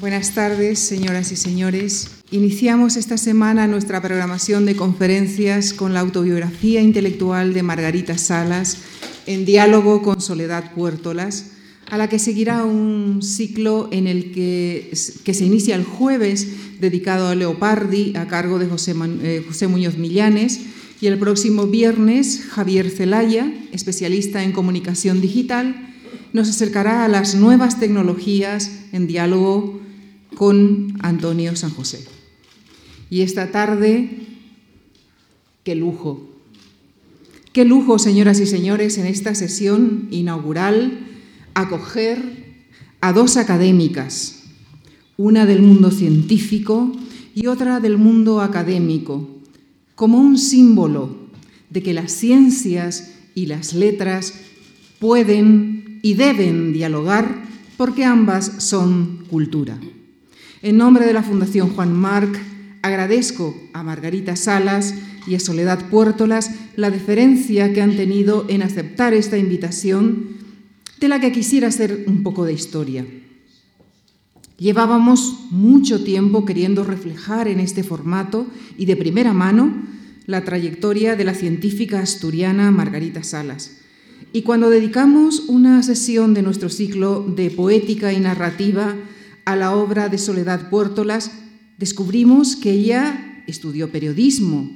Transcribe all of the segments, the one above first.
Buenas tardes, señoras y señores. Iniciamos esta semana nuestra programación de conferencias con la autobiografía intelectual de Margarita Salas en diálogo con Soledad Puertolas, a la que seguirá un ciclo en el que, que se inicia el jueves dedicado a Leopardi a cargo de José, eh, José Muñoz Millanes y el próximo viernes Javier Celaya, especialista en comunicación digital, nos acercará a las nuevas tecnologías en diálogo con Antonio San José. Y esta tarde, qué lujo, qué lujo, señoras y señores, en esta sesión inaugural, acoger a dos académicas, una del mundo científico y otra del mundo académico, como un símbolo de que las ciencias y las letras pueden y deben dialogar porque ambas son cultura. En nombre de la Fundación Juan Marc, agradezco a Margarita Salas y a Soledad Puertolas la deferencia que han tenido en aceptar esta invitación, de la que quisiera hacer un poco de historia. Llevábamos mucho tiempo queriendo reflejar en este formato y de primera mano la trayectoria de la científica asturiana Margarita Salas. Y cuando dedicamos una sesión de nuestro ciclo de poética y narrativa a la obra de Soledad Puertolas, descubrimos que ella estudió periodismo,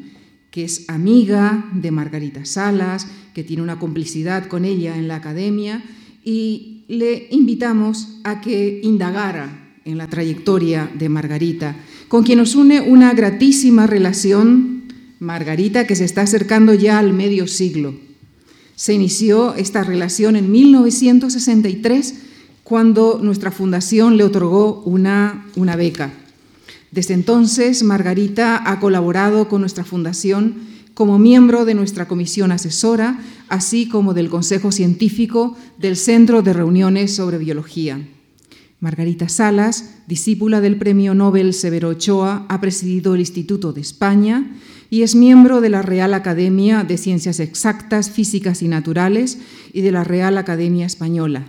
que es amiga de Margarita Salas, que tiene una complicidad con ella en la academia, y le invitamos a que indagara en la trayectoria de Margarita, con quien nos une una gratísima relación, Margarita, que se está acercando ya al medio siglo. Se inició esta relación en 1963 cuando nuestra fundación le otorgó una, una beca. Desde entonces, Margarita ha colaborado con nuestra fundación como miembro de nuestra comisión asesora, así como del Consejo Científico del Centro de Reuniones sobre Biología. Margarita Salas, discípula del Premio Nobel Severo Ochoa, ha presidido el Instituto de España y es miembro de la Real Academia de Ciencias Exactas, Físicas y Naturales y de la Real Academia Española.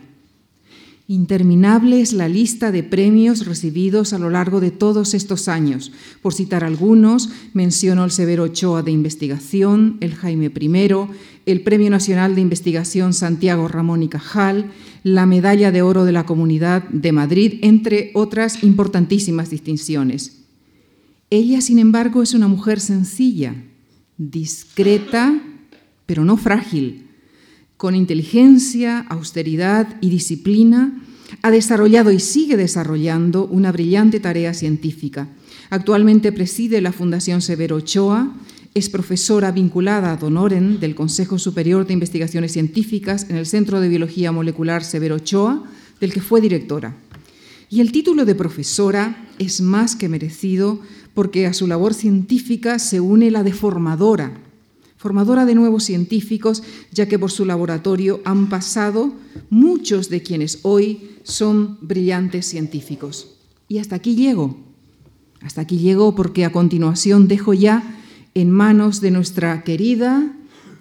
Interminable es la lista de premios recibidos a lo largo de todos estos años. Por citar algunos, menciono el Severo Ochoa de Investigación, el Jaime I, el Premio Nacional de Investigación Santiago Ramón y Cajal, la Medalla de Oro de la Comunidad de Madrid, entre otras importantísimas distinciones. Ella, sin embargo, es una mujer sencilla, discreta, pero no frágil con inteligencia, austeridad y disciplina, ha desarrollado y sigue desarrollando una brillante tarea científica. Actualmente preside la Fundación Severo Ochoa, es profesora vinculada a Donoren del Consejo Superior de Investigaciones Científicas en el Centro de Biología Molecular Severo Ochoa, del que fue directora. Y el título de profesora es más que merecido porque a su labor científica se une la de formadora, formadora de nuevos científicos, ya que por su laboratorio han pasado muchos de quienes hoy son brillantes científicos. Y hasta aquí llego. Hasta aquí llego porque a continuación dejo ya en manos de nuestra querida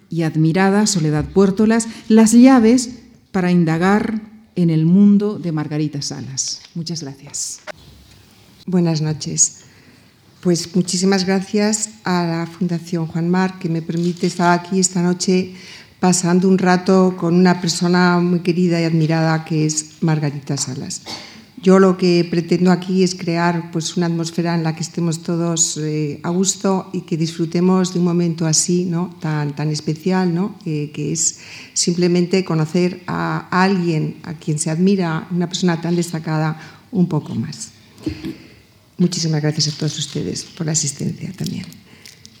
y admirada Soledad Puertolas las llaves para indagar en el mundo de Margarita Salas. Muchas gracias. Buenas noches. Pues muchísimas gracias a la Fundación Juan Mar que me permite estar aquí esta noche pasando un rato con una persona muy querida y admirada que es Margarita Salas. Yo lo que pretendo aquí es crear pues, una atmósfera en la que estemos todos eh, a gusto y que disfrutemos de un momento así, ¿no? tan, tan especial, ¿no? que es simplemente conocer a alguien a quien se admira, una persona tan destacada, un poco más. Muchísimas gracias a todos ustedes por la asistencia también.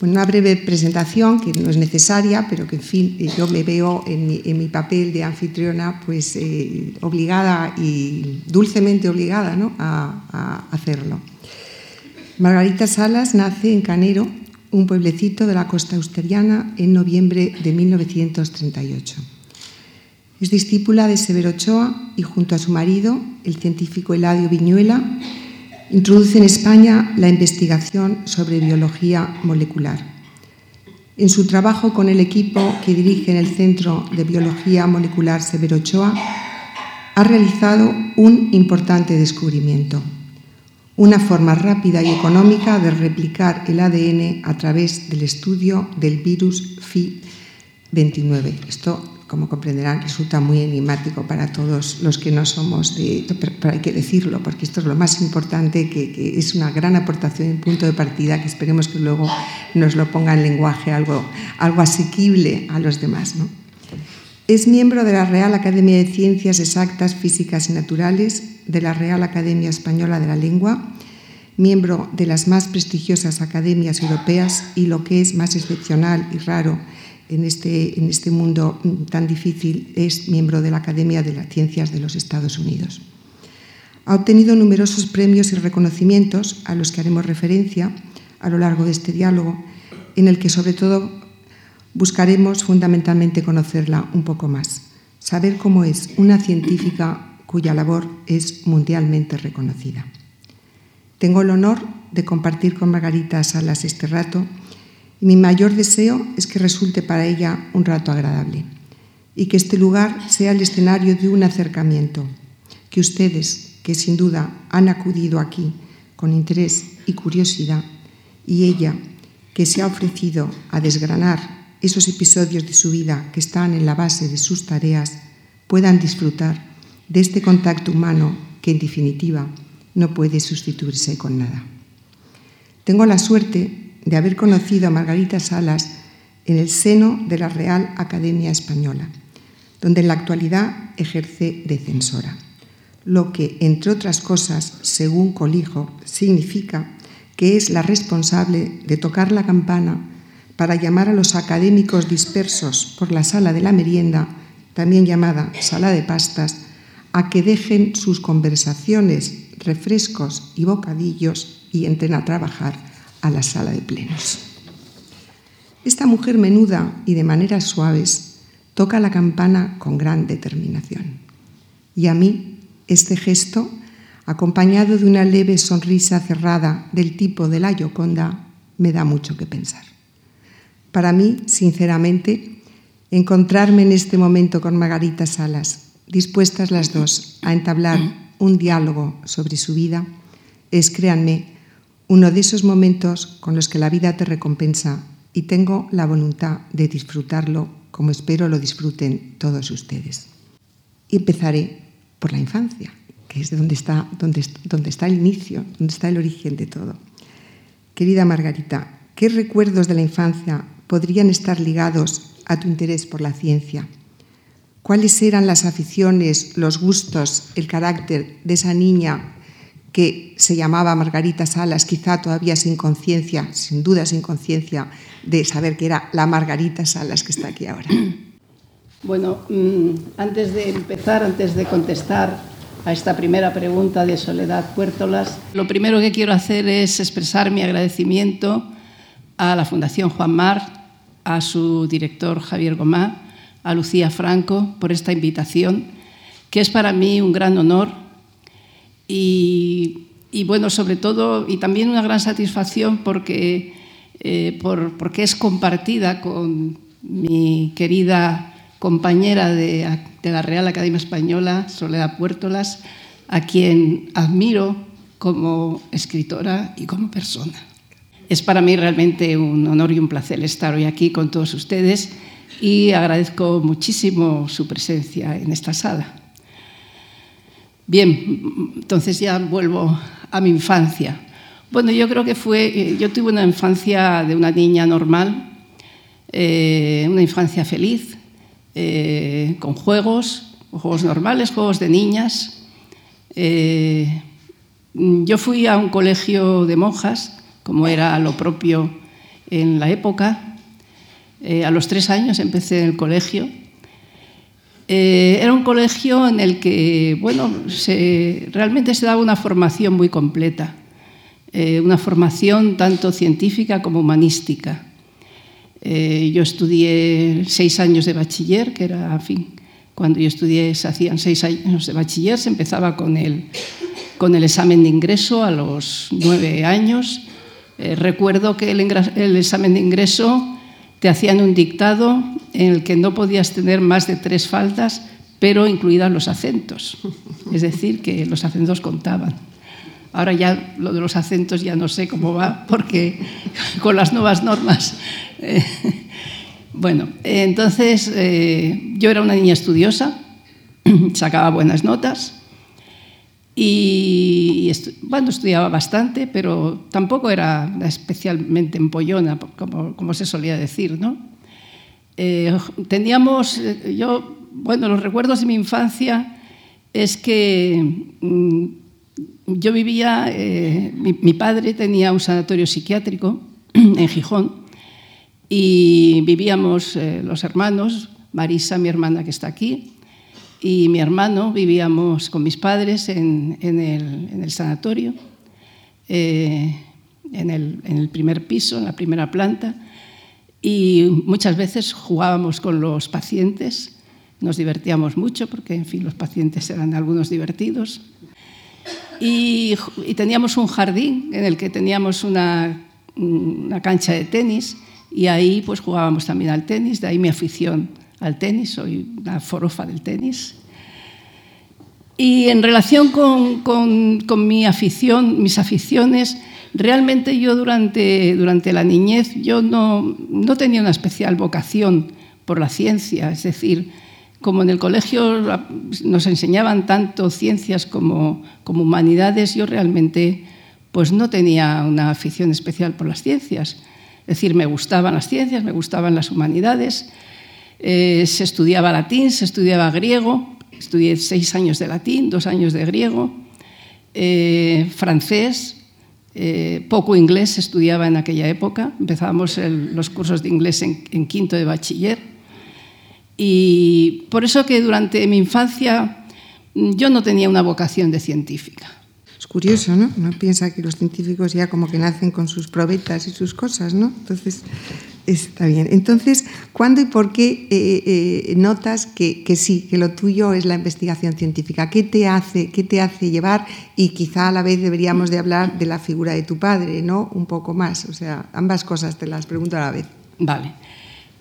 una breve presentación que no es necesaria, pero que en fin yo me veo en mi, papel de anfitriona pues eh, obligada y dulcemente obligada ¿no? a, a hacerlo. Margarita Salas nace en Canero, un pueblecito de la costa austeriana, en noviembre de 1938. Es discípula de Severo Ochoa y junto a su marido, el científico Eladio Viñuela, introduce en España la investigación sobre biología molecular. En su trabajo con el equipo que dirige en el Centro de Biología Molecular Severo Ochoa, ha realizado un importante descubrimiento. una forma rápida y económica de replicar el ADN a través del estudio del virus FI29. Esto, como comprenderán, resulta muy enigmático para todos los que no somos de... Pero hay que decirlo, porque esto es lo más importante, que, es una gran aportación y punto de partida, que esperemos que luego nos lo ponga en lenguaje algo, algo asequible a los demás. ¿no? Es miembro de la Real Academia de Ciencias Exactas, Físicas y Naturales, de la Real Academia Española de la Lengua, miembro de las más prestigiosas academias europeas y lo que es más excepcional y raro en este, en este mundo tan difícil es miembro de la Academia de las Ciencias de los Estados Unidos. Ha obtenido numerosos premios y reconocimientos a los que haremos referencia a lo largo de este diálogo, en el que sobre todo buscaremos fundamentalmente conocerla un poco más, saber cómo es una científica cuya labor es mundialmente reconocida. Tengo el honor de compartir con Margarita Salas este rato y mi mayor deseo es que resulte para ella un rato agradable y que este lugar sea el escenario de un acercamiento, que ustedes, que sin duda han acudido aquí con interés y curiosidad, y ella, que se ha ofrecido a desgranar esos episodios de su vida que están en la base de sus tareas puedan disfrutar de este contacto humano que en definitiva no puede sustituirse con nada. Tengo la suerte de haber conocido a Margarita Salas en el seno de la Real Academia Española, donde en la actualidad ejerce de censora, lo que, entre otras cosas, según Colijo, significa que es la responsable de tocar la campana para llamar a los académicos dispersos por la sala de la merienda, también llamada sala de pastas, a que dejen sus conversaciones, refrescos y bocadillos y entren a trabajar a la sala de plenos. Esta mujer menuda y de maneras suaves toca la campana con gran determinación. Y a mí este gesto, acompañado de una leve sonrisa cerrada del tipo de la Yoconda, me da mucho que pensar. Para mí, sinceramente, encontrarme en este momento con Margarita Salas, dispuestas las dos a entablar un diálogo sobre su vida, es, créanme, uno de esos momentos con los que la vida te recompensa y tengo la voluntad de disfrutarlo como espero lo disfruten todos ustedes. Y empezaré por la infancia, que es donde está, donde, donde está el inicio, donde está el origen de todo. Querida Margarita, ¿qué recuerdos de la infancia podrían estar ligados a tu interés por la ciencia. ¿Cuáles eran las aficiones, los gustos, el carácter de esa niña que se llamaba Margarita Salas, quizá todavía sin conciencia, sin duda sin conciencia de saber que era la Margarita Salas que está aquí ahora? Bueno, mm, antes de empezar, antes de contestar a esta primera pregunta de Soledad Puertolas, lo primero que quiero hacer es expresar mi agradecimiento a la Fundación Juan Mar a su director Javier Gomá, a Lucía Franco por esta invitación, que es para mí un gran honor y, bueno, sobre todo, y también una gran satisfacción porque, eh, por, porque es compartida con mi querida compañera de, de la Real Academia Española, Soledad Puertolas, a quien admiro como escritora y como persona. Es para mí realmente un honor y un placer estar hoy aquí con todos ustedes y agradezco muchísimo su presencia en esta sala. Bien, entonces ya vuelvo a mi infancia. Bueno, yo creo que fue, eh, yo tuve una infancia de una niña normal, eh, una infancia feliz, eh, con juegos, juegos normales, juegos de niñas. yo fui a un colegio de monjas como era lo propio en la época. A los tres años empecé en el colegio. Eh, era un colegio en el que, bueno, realmente se daba una formación muy completa, eh, una formación tanto científica como humanística. yo estudié seis años de bachiller, que era, en fin, cuando yo estudié se hacían seis años de bachiller, se empezaba con el, con el examen de ingreso a los nueve años eh, recuerdo que el, examen de ingreso te hacían un dictado en el que no podías tener más de tres faltas, pero incluidas los acentos. Es decir, que los acentos contaban. Ahora ya lo de los acentos ya no sé cómo va, porque con las nuevas normas. Eh, bueno, entonces eh, yo era una niña estudiosa, sacaba buenas notas y, bueno, estudiaba bastante, pero tampoco era especialmente empollona, como, como se solía decir, ¿no? Eh, teníamos, yo, bueno, los recuerdos de mi infancia es que mm, yo vivía, eh, mi, padre tenía un sanatorio psiquiátrico en Gijón y vivíamos eh, los hermanos, Marisa, mi hermana que está aquí, y mi hermano, vivíamos con mis padres en, el, sanatorio, eh, en, el, primer piso, en la primera planta, y muchas veces jugábamos con los pacientes, nos divertíamos mucho porque, en fin, los pacientes eran algunos divertidos. Y, teníamos un jardín en el que teníamos una, una, cancha de tenis y ahí pues jugábamos también al tenis, de ahí mi afición al tenis, soy una forofa del tenis. Y en relación con, con, con mi afición, mis aficiones, realmente yo durante, durante la niñez yo no, no tenía una especial vocación por la ciencia, es decir, como en el colegio nos enseñaban tanto ciencias como, como humanidades, yo realmente pues no tenía una afición especial por las ciencias. Es decir, me gustaban las ciencias, me gustaban las humanidades, eh, se estudiaba latín, se estudiaba griego, estudié seis años de latín, dos años de griego, eh, francés, eh, poco inglés estudiaba en aquella época, empezábamos los cursos de inglés en quinto de bachiller y por eso que durante mi infancia mm, yo no tenía una vocación de científica. Es curioso, ¿no? Uno piensa que los científicos ya como que nacen con sus probetas y sus cosas, ¿no? Entonces, está bien. Entonces, ¿cuándo y por qué eh, eh, notas que, que, sí, que lo tuyo es la investigación científica? ¿Qué te, hace, ¿Qué te hace llevar? Y quizá a la vez deberíamos de hablar de la figura de tu padre, ¿no? Un poco más. O sea, ambas cosas te las pregunto a la vez. Vale.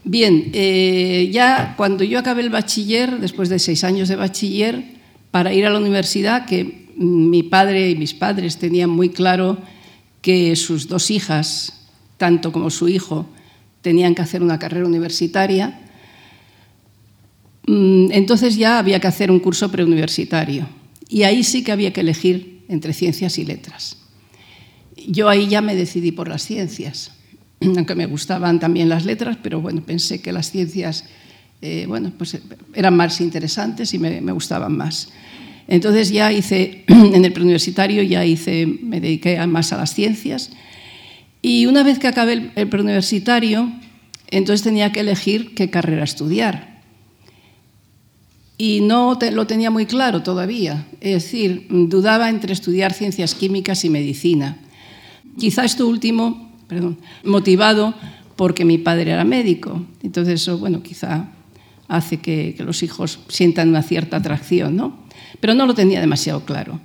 Bien, eh, ya cuando yo acabé el bachiller, después de seis años de bachiller, para ir a la universidad, que mi padre y mis padres tenían muy claro que sus dos hijas, tanto como su hijo, tenían que hacer una carrera universitaria, mm, entonces ya había que hacer un curso preuniversitario. Y ahí sí que había que elegir entre ciencias y letras. Yo ahí ya me decidí por las ciencias aunque me gustaban también las letras, pero bueno, pensé que las ciencias eh, bueno, pues eran más interesantes y me, gustaban más. Entonces ya hice, en el preuniversitario ya hice, me dediqué más a las ciencias y una vez que acabé el, preuniversitario, entonces tenía que elegir qué carrera estudiar. Y no lo tenía muy claro todavía, es decir, dudaba entre estudiar ciencias químicas y medicina. Quizá esto último perdón, motivado porque mi padre era médico. Entonces eso, bueno, quizá hace que, los hijos sientan una cierta atracción, ¿no? Pero no lo tenía demasiado claro.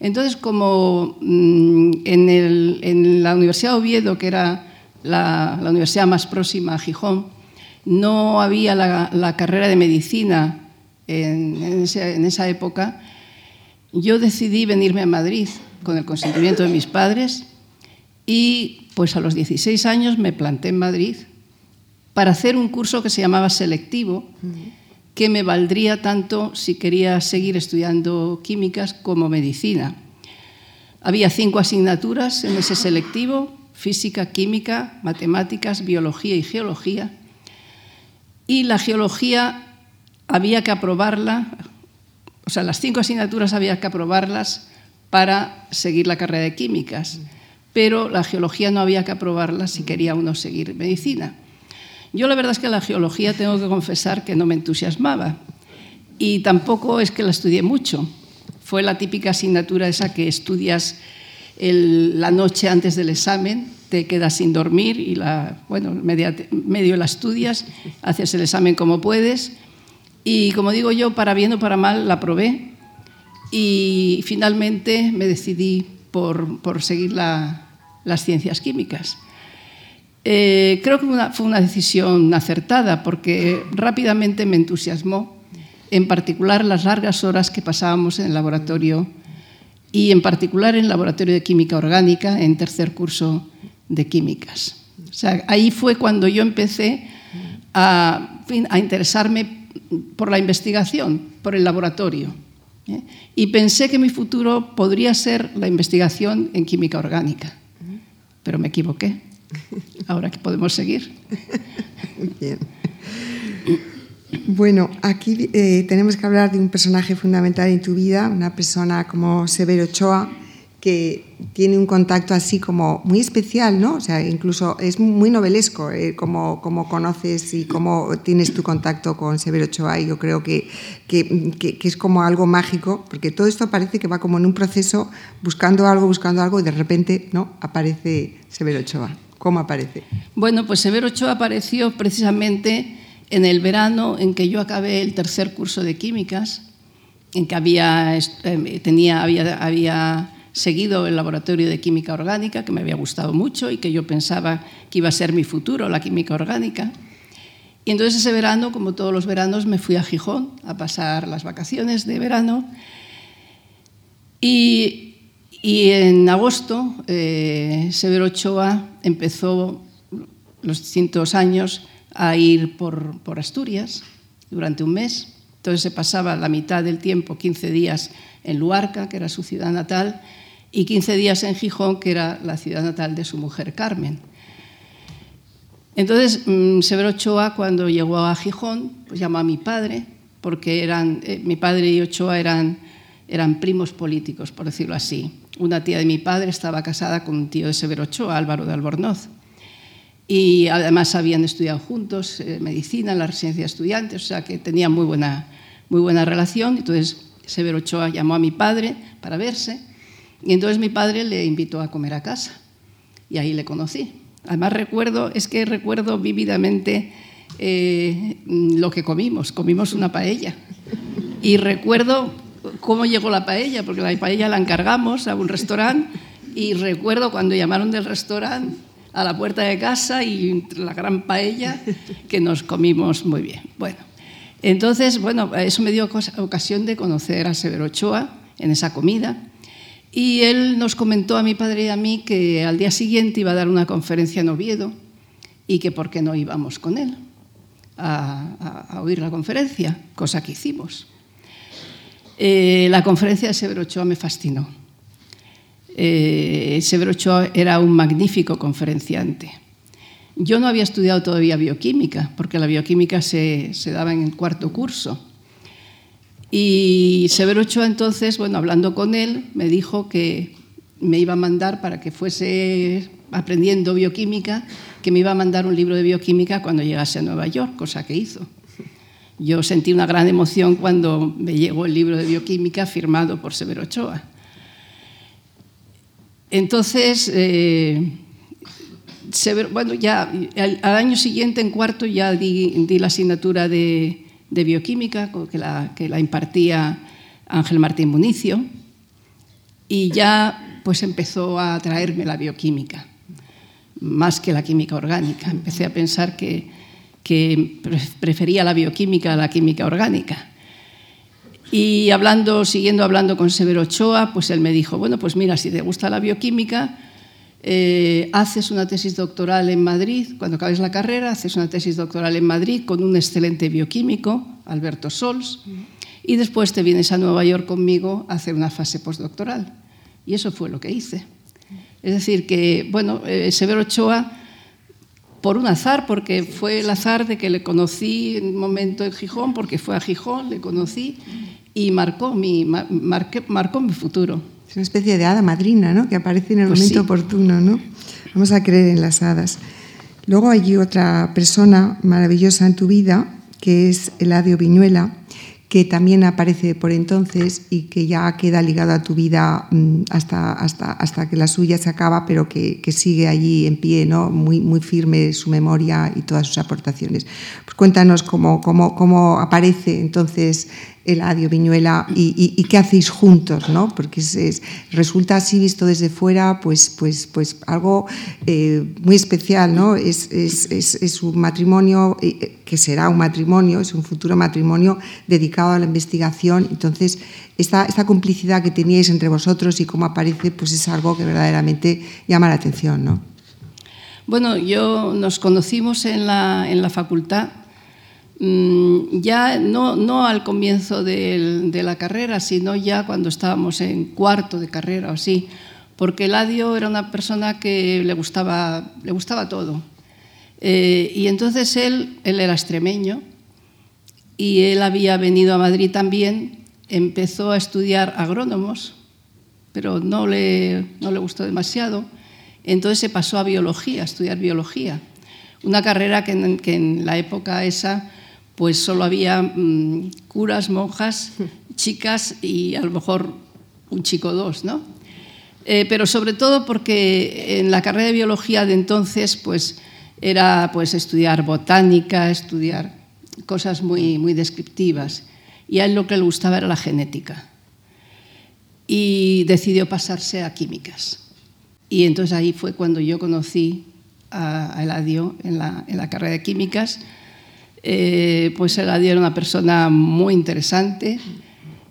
Entonces, como mm, en, la Universidad de Oviedo, que era la, universidad más próxima a Gijón, no había la, carrera de medicina en, en esa época, yo decidí venirme a Madrid con el consentimiento de mis padres y pues a los 16 años me planté en Madrid para hacer un curso que se llamaba selectivo, que me valdría tanto si quería seguir estudiando químicas como medicina. Había cinco asignaturas en ese selectivo, física, química, matemáticas, biología y geología. Y la geología había que aprobarla, o sea, las cinco asignaturas había que aprobarlas para seguir la carrera de químicas pero la geología no había que aprobarla si quería uno seguir medicina. Yo la verdad es que la geología tengo que confesar que no me entusiasmaba y tampoco es que la estudié mucho. Fue la típica asignatura esa que estudias la noche antes del examen, te quedas sin dormir y la, bueno, medio la estudias, haces el examen como puedes y como digo yo, para bien o para mal la probé y finalmente me decidí por, seguir las ciencias químicas. Eh, creo que fue una decisión acertada porque rápidamente me entusiasmó, en particular las largas horas que pasábamos en el laboratorio y en particular en el Laboratorio de Química Orgánica en tercer curso de Químicas. O sea, ahí fue cuando yo empecé a, a interesarme por la investigación, por el laboratorio. ¿eh? Y pensé que mi futuro podría ser la investigación en química orgánica, pero me equivoqué. Ahora que podemos seguir. Bien. Bueno, aquí eh, tenemos que hablar de un personaje fundamental en tu vida, una persona como Severo Ochoa, que tiene un contacto así como muy especial, ¿no? O sea, incluso es muy novelesco eh, como, como, conoces y cómo tienes tu contacto con Severo Ochoa y yo creo que, que, que, es como algo mágico, porque todo esto parece que va como en un proceso buscando algo, buscando algo y de repente, ¿no? Aparece Severo Ochoa. ¿Cómo aparece? Bueno, pues Severo Ochoa apareció precisamente en el verano en que yo acabé el tercer curso de químicas, en que había, eh, tenía, había, había seguido el laboratorio de química orgánica, que me había gustado mucho y que yo pensaba que iba a ser mi futuro, la química orgánica. Y entonces ese verano, como todos los veranos, me fui a Gijón a pasar las vacaciones de verano. Y, en agosto, eh, Severo Ochoa empezó los distintos años a ir por, por Asturias durante un mes. Entonces se pasaba la mitad del tiempo, 15 días, en Luarca, que era su ciudad natal, y 15 días en Gijón, que era la ciudad natal de su mujer Carmen. Entonces, mm, Severo Ochoa, cuando llegó a Gijón, pues llamó a mi padre, porque eran, eh, mi padre y Ochoa eran, eran primos políticos, por decirlo así. Una tía de mi padre estaba casada con un tío de Severo Ochoa, Álvaro de Albornoz y además habían estudiado juntos eh, medicina en la residencia de estudiantes, o sea que tenían muy buena, muy buena relación. Entonces Severo Ochoa llamó a mi padre para verse y entonces mi padre le invitó a comer a casa y ahí le conocí. Además recuerdo, es que recuerdo vívidamente eh, lo que comimos, comimos una paella y recuerdo cómo llegó la paella, porque la paella la encargamos a un restaurante y recuerdo cuando llamaron del restaurante a la puerta de casa y la gran paella que nos comimos muy bien. Bueno, entonces, bueno, eso me dio ocasión de conocer a Severo Ochoa en esa comida. Y él nos comentó a mi padre y a mí que al día siguiente iba a dar una conferencia en Oviedo y que por qué no íbamos con él a, oír la conferencia, cosa que hicimos. Eh, la conferencia de Severo Ochoa me fascinó eh, Severo Ochoa era un magnífico conferenciante. Yo no había estudiado todavía bioquímica, porque la bioquímica se, daba en el cuarto curso. Y Severo Ochoa entonces, bueno, hablando con él, me dijo que me iba a mandar para que fuese aprendiendo bioquímica, que me iba a mandar un libro de bioquímica cuando llegase a Nueva York, cosa que hizo. Yo sentí una gran emoción cuando me llegó el libro de bioquímica firmado por Severo Ochoa. Entonces, eh, bueno, ya al, año siguiente, en cuarto, ya di, la asignatura de, bioquímica que la, que la, impartía Ángel Martín Municio y ya pues empezó a atraerme la bioquímica, más que la química orgánica. Empecé a pensar que, que prefería la bioquímica a la química orgánica. Y hablando, siguiendo hablando con Severo Ochoa, pues él me dijo, bueno, pues mira, si te gusta la bioquímica, eh, haces una tesis doctoral en Madrid, cuando acabes la carrera, haces una tesis doctoral en Madrid con un excelente bioquímico, Alberto Sols, y después te vienes a Nueva York conmigo a hacer una fase postdoctoral. Y eso fue lo que hice. Es decir, que, bueno, eh, Severo Ochoa, por un azar, porque fue el azar de que le conocí en un momento en Gijón, porque fue a Gijón, le conocí, y marcó mi, marcó mi futuro. Es una especie de hada madrina, ¿no? Que aparece en el pues momento oportuno, ¿no? Vamos a creer en las hadas. Luego hay otra persona maravillosa en tu vida, que es Eladio Viñuela, que también aparece por entonces y que ya queda ligado a tu vida mm, hasta, hasta, hasta que la suya se acaba, pero que, que, sigue allí en pie, ¿no? muy, muy firme su memoria y todas sus aportaciones. Pues cuéntanos cómo, cómo, cómo aparece entonces Eladio Viñuela y, qué hacéis juntos, ¿no? Porque resulta así visto desde fuera, pues, pues, pues algo eh, muy especial, ¿no? Es, un matrimonio eh, que será un matrimonio, es un futuro matrimonio dedicado a la investigación. Entonces, esta, esta complicidad que teníais entre vosotros y cómo aparece, pues es algo que verdaderamente llama la atención, ¿no? Bueno, yo nos conocimos en la, en la facultad ya no, al comienzo de, la carrera, sino ya cuando estábamos en cuarto de carrera o así, porque Eladio era una persona que le gustaba, le gustaba todo. Eh, y entonces él, él era extremeño y él había venido a Madrid también, empezó a estudiar agrónomos, pero no le, no le gustó demasiado, entonces se pasó a biología, a estudiar biología, una carrera que en la época esa pues solo había mm, curas, monjas, chicas y a lo mejor un chico o dos, ¿no? Eh, pero sobre todo porque en la carrera de biología de entonces, pues era pues estudiar botánica, estudiar cosas muy, muy descriptivas. Y a él lo que le gustaba era la genética. Y decidió pasarse a químicas. Y entonces ahí fue cuando yo conocí a Eladio en la, en la carrera de químicas eh, pues Eladio era una persona muy interesante,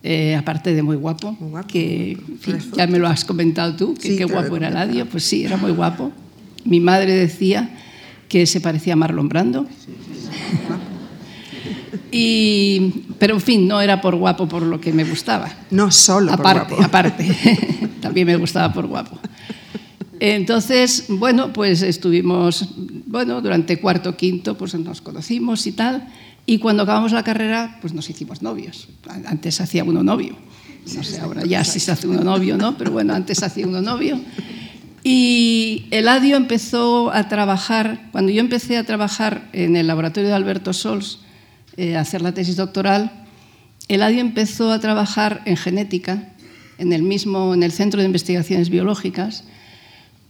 eh, aparte de muy guapo, que ya me lo has comentado tú, que qué guapo era Eladio, pues sí, era muy guapo. Mi madre decía que se parecía a Marlon Brando. Y, pero en fin, no era por guapo por lo que me gustaba. No solo aparte, por guapo. Aparte, también me gustaba por guapo. Entonces, bueno, pues estuvimos, bueno, durante cuarto, quinto, pues nos conocimos y tal, y cuando acabamos la carrera, pues nos hicimos novios. Antes hacía uno novio, no sé, ahora ya sí se hace uno novio, ¿no? Pero bueno, antes hacía uno novio. Y Eladio empezó a trabajar, cuando yo empecé a trabajar en el laboratorio de Alberto Sols, eh, a hacer la tesis doctoral, Eladio empezó a trabajar en genética, en el mismo, en el Centro de Investigaciones Biológicas,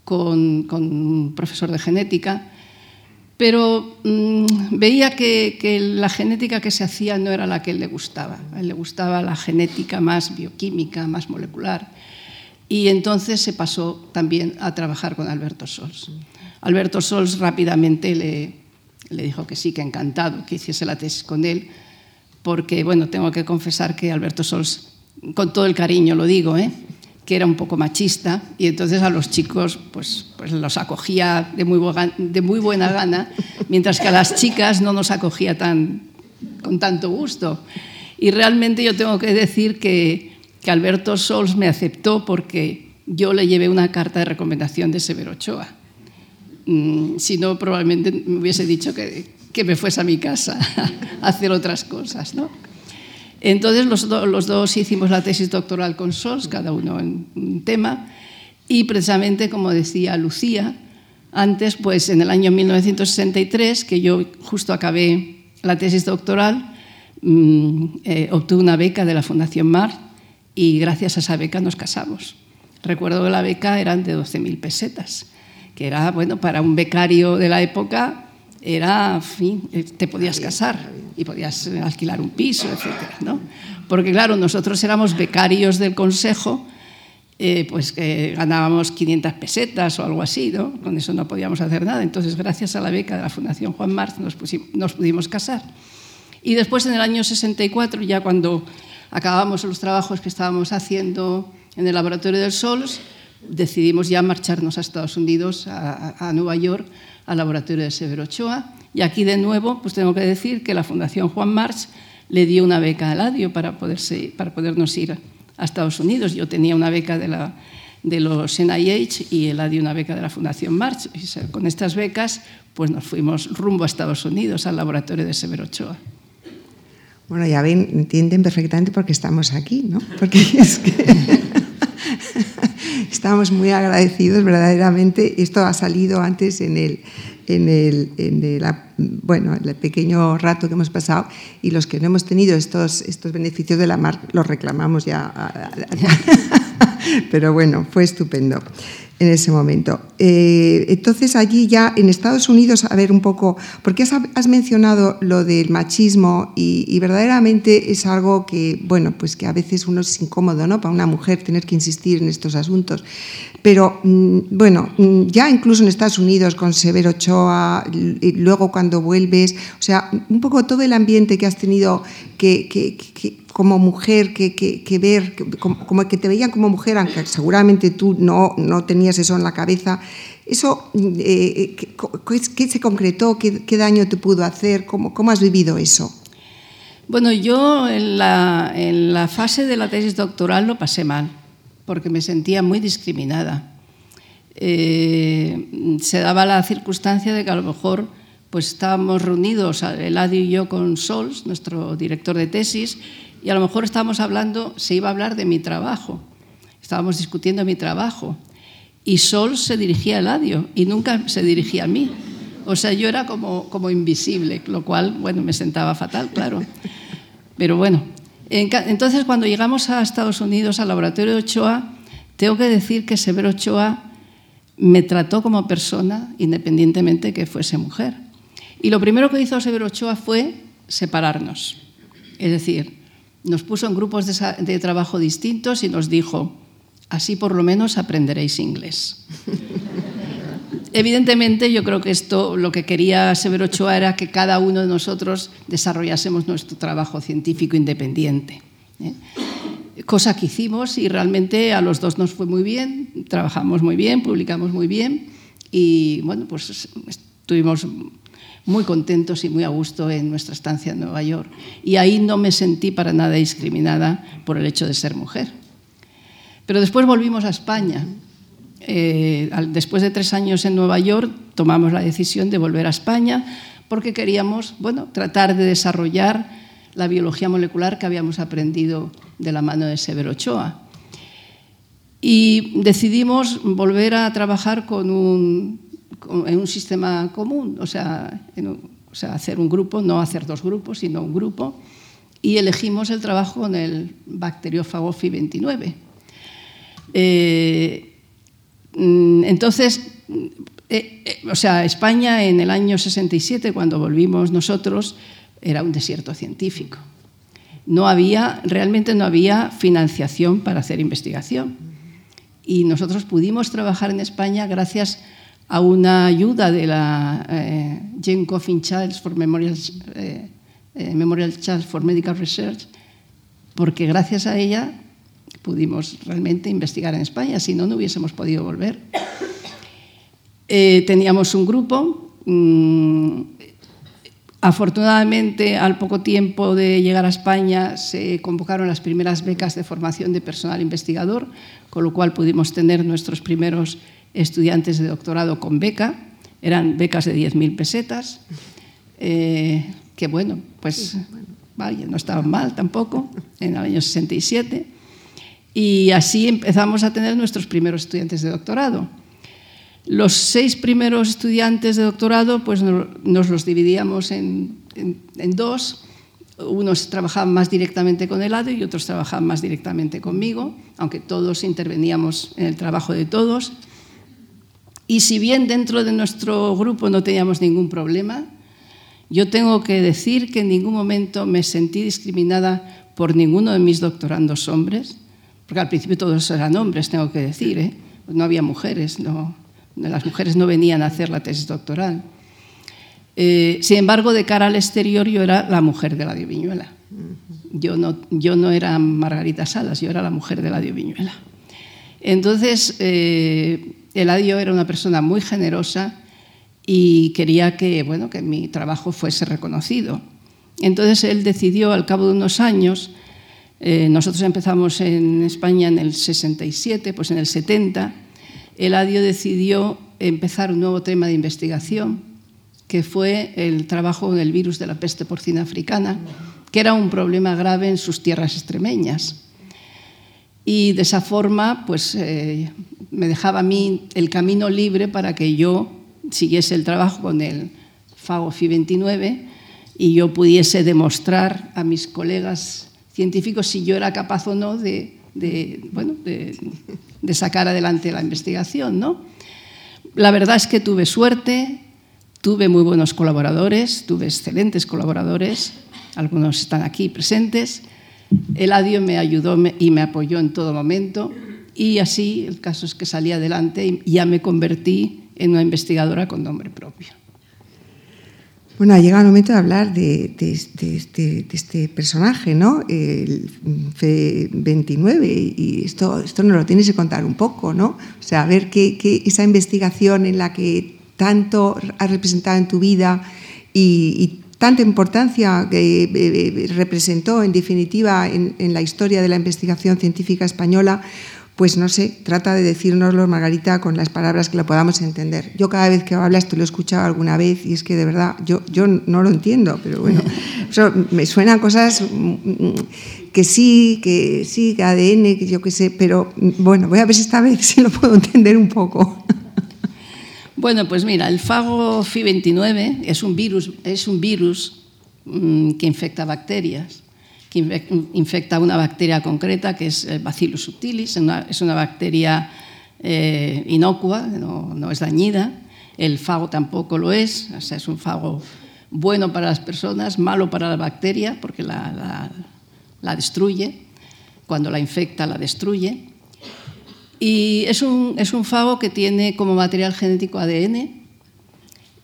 con, un profesor de genética, pero mm, veía que, la genética que se hacía no era la que él le gustaba. A él le gustaba la genética más bioquímica, más molecular. Y entonces se pasó también a trabajar con Alberto Sols. Alberto Sols rápidamente le, le dijo que sí, que encantado que hiciese la tesis con él, porque, bueno, tengo que confesar que Alberto Sols, con todo el cariño lo digo, ¿eh? Que era un poco machista y entonces a los chicos pues, pues los acogía de muy, de muy buena gana, mientras que a las chicas no nos acogía tan, con tanto gusto. Y realmente yo tengo que decir que, que Alberto Sols me aceptó porque yo le llevé una carta de recomendación de Severo Ochoa. Mm, si no, probablemente me hubiese dicho que, que me fuese a mi casa a hacer otras cosas, ¿no? Entonces los, dos hicimos la tesis doctoral con SOS, cada uno en un tema, y precisamente, como decía Lucía, antes, pues en el año 1963, que yo justo acabé la tesis doctoral, mm, eh, obtuve una beca de la Fundación MAR y gracias a esa beca nos casamos. Recuerdo que la beca eran de 12.000 pesetas, que era, bueno, para un becario de la época, era, fin, eh, te podías casar y podías eh, alquilar un piso, etc. ¿no? Porque claro, nosotros éramos becarios del Consejo, eh, pues que ganábamos 500 pesetas o algo así, ¿no? con eso no podíamos hacer nada. Entonces, gracias a la beca de la Fundación Juan Marz, nos, nos pudimos casar. Y después, en el año 64, ya cuando acabamos los trabajos que estábamos haciendo en el Laboratorio del Sols, decidimos ya marcharnos a Estados Unidos, a, a Nueva York, al laboratorio de Severo Ochoa. Y aquí de nuevo, pues tengo que decir que la Fundación Juan March le dio una beca a Ladio para, poderse, para podernos ir a Estados Unidos. Yo tenía una beca de, la, de los NIH y él dio una beca de la Fundación March. Y con estas becas, pues nos fuimos rumbo a Estados Unidos, al laboratorio de Severo Ochoa. Bueno, ya ven, entienden perfectamente por qué estamos aquí, ¿no? Porque es que estamos muy agradecidos verdaderamente. Esto ha salido antes en el, en el, en el, bueno, el pequeño rato que hemos pasado y los que no hemos tenido estos, estos beneficios de la marca los reclamamos ya. Pero bueno, fue estupendo. En ese momento. Eh, entonces allí ya en Estados Unidos, a ver un poco, porque has, mencionado lo del machismo y, verdaderamente es algo que, bueno, pues que a veces uno es incómodo, ¿no? Para una mujer tener que insistir en estos asuntos. Pero mm, bueno, mm, ya incluso en Estados Unidos con Severo Ochoa, y luego cuando vuelves, o sea, un poco todo el ambiente que has tenido que, como mujer, que, ver, como, que te veían como mujer, aunque seguramente tú no, no tenías eso en la cabeza, ¿eso eh, qué, se concretó? ¿Qué, daño te pudo hacer? ¿Cómo, ¿Cómo has vivido eso? Bueno, yo en la, en la fase de la tesis doctoral lo pasé mal porque me sentía muy discriminada. Eh, se daba la circunstancia de que a lo mejor pues estábamos reunidos, Eladio y yo, con Sols, nuestro director de tesis, y a lo mejor estábamos hablando, se iba a hablar de mi trabajo, estábamos discutiendo mi trabajo, y Sols se dirigía a Eladio y nunca se dirigía a mí. O sea, yo era como, como invisible, lo cual, bueno, me sentaba fatal, claro. Pero bueno, entonces, cuando llegamos a Estados Unidos, al laboratorio de Ochoa, tengo que decir que Severo Ochoa me trató como persona independientemente que fuese mujer. Y lo primero que hizo Severo Ochoa fue separarnos. Es decir, nos puso en grupos de, de trabajo distintos y nos dijo, así por lo menos aprenderéis inglés. Evidentemente, yo creo que esto lo que quería Severo Ochoa era que cada uno de nosotros desarrollásemos nuestro trabajo científico independiente. ¿eh? Cosa que hicimos y realmente a los dos nos fue muy bien, trabajamos muy bien, publicamos muy bien y bueno, pues estuvimos muy contentos y muy a gusto en nuestra estancia en Nueva York. Y ahí no me sentí para nada discriminada por el hecho de ser mujer. Pero después volvimos a España eh, después de tres años en Nueva York, tomamos la decisión de volver a España porque queríamos bueno, tratar de desarrollar la biología molecular que habíamos aprendido de la mano de Severo Ochoa. Y decidimos volver a trabajar con un, en un sistema común, o sea, o sea, hacer un grupo, no hacer dos grupos, sino un grupo, y elegimos el trabajo con el bacteriófago FI29. Eh, Mm, entonces, eh, eh, o sea, España en el año 67, cuando volvimos nosotros, era un desierto científico. No había, realmente no había financiación para hacer investigación. Y nosotros pudimos trabajar en España gracias a una ayuda de la eh, Jane Coffin Childs for Memorial, Memorial Childs for Medical Research, porque gracias a ella pudimos realmente investigar en España, si no, no hubiésemos podido volver. Eh, teníamos un grupo. Mm, afortunadamente, al poco tiempo de llegar a España, se convocaron las primeras becas de formación de personal investigador, con lo cual pudimos tener nuestros primeros estudiantes de doctorado con beca. Eran becas de 10.000 pesetas, eh, que bueno, pues vaya, no estaban mal tampoco, en el año 67. Y así empezamos a tener nuestros primeros estudiantes de doctorado. Los seis primeros estudiantes de doctorado pues nos los dividíamos en, dos. Unos trabajaban más directamente con el ADO y otros trabajaban más directamente conmigo, aunque todos interveníamos en el trabajo de todos. Y si bien dentro de nuestro grupo no teníamos ningún problema, yo tengo que decir que en ningún momento me sentí discriminada por ninguno de mis doctorandos hombres porque al principio todos eran hombres, tengo que decir, ¿eh? no había mujeres, no, las mujeres no venían a hacer la tesis doctoral. Eh, sin embargo, de cara al exterior yo era la mujer de la Viñuela. Yo no, yo no era Margarita Salas, yo era la mujer de la Viñuela. Entonces, eh, Eladio era una persona muy generosa y quería que, bueno, que mi trabajo fuese reconocido. Entonces él decidió, al cabo de unos años, eh, nosotros empezamos en España en el 67, pues en el 70, Eladio decidió empezar un nuevo tema de investigación, que fue el trabajo del virus de la peste porcina africana, que era un problema grave en sus tierras extremeñas. Y de esa forma, pues eh, me dejaba a mí el camino libre para que yo siguiese el trabajo con el FAGOFI 29 y yo pudiese demostrar a mis colegas científicos si yo era capaz o no de, bueno, de sacar adelante la investigación. ¿no? La verdad es que tuve suerte, tuve muy buenos colaboradores, tuve excelentes colaboradores, algunos están aquí presentes. Eladio me ayudó y me apoyó en todo momento y así el caso es que salí adelante y ya me convertí en una investigadora con nombre propio. Bueno, ha llegado el momento de hablar de, este personaje, ¿no? El F29, y esto, esto nos lo tienes que contar un poco, ¿no? O sea, a ver qué, esa investigación en la que tanto has representado en tu vida y, tanta importancia que eh, eh, representó, en definitiva, en, en la historia de la investigación científica española, pues no sé, trata de decírnoslo, Margarita, con las palabras que lo podamos entender. Yo cada vez que hablas te lo he escuchado alguna vez y es que de verdad yo, yo no lo entiendo, pero bueno, me suenan cosas mm, que sí, que sí, que ADN, que yo qué sé, pero mm, bueno, voy a ver si esta vez sí lo puedo entender un poco. Bueno, pues mira, el fago FI29 es un virus, es un virus mm, que infecta bacterias que infecta una bacteria concreta, que es el Bacillus subtilis, es una bacteria eh, inocua, no, es dañina. El fago tampoco lo es, es un fago bueno para las personas, malo para la bacteria, porque la, destruye, cuando la infecta la destruye. Y es un, es un fago que tiene como material genético ADN,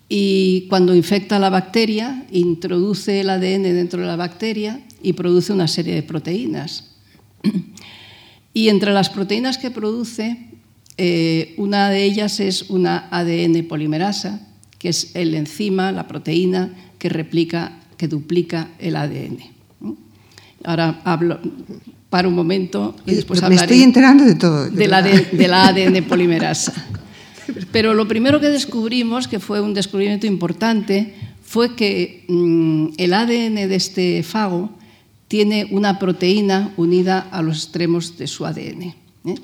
y cuando infecta la bacteria, introduce el ADN dentro de la bacteria y produce una serie de proteínas. Y entre las proteínas que produce, eh, una de ellas es una ADN polimerasa, que es el enzima, la proteína que replica, que duplica el ADN. Ahora hablo, para un momento y después Me estoy enterando de todo. De, la, de la ADN polimerasa. Pero lo primero que descubrimos, que fue un descubrimiento importante, fue que mm, el ADN de este fago tiene una proteína unida a los extremos de su ADN. ¿eh?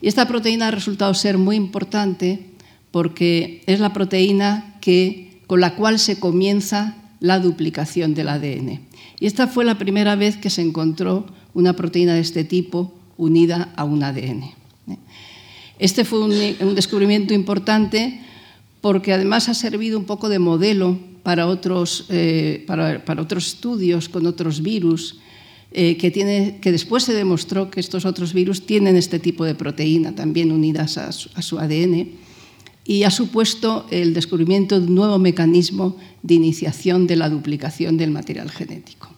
Y esta proteína ha resultado ser muy importante porque es la proteína que, con la cual se comienza la duplicación del ADN. Y esta fue la primera vez que se encontró una proteína de este tipo unida a un ADN. ¿eh? Este fue un, descubrimiento importante porque además ha servido un poco de modelo para otros, eh, para, otros estudios con otros virus, eh, que, tiene, que después se demostró que estos otros virus tienen este tipo de proteína también unidas a su, ADN y ha supuesto el descubrimiento de un nuevo mecanismo de iniciación de la duplicación del material genético.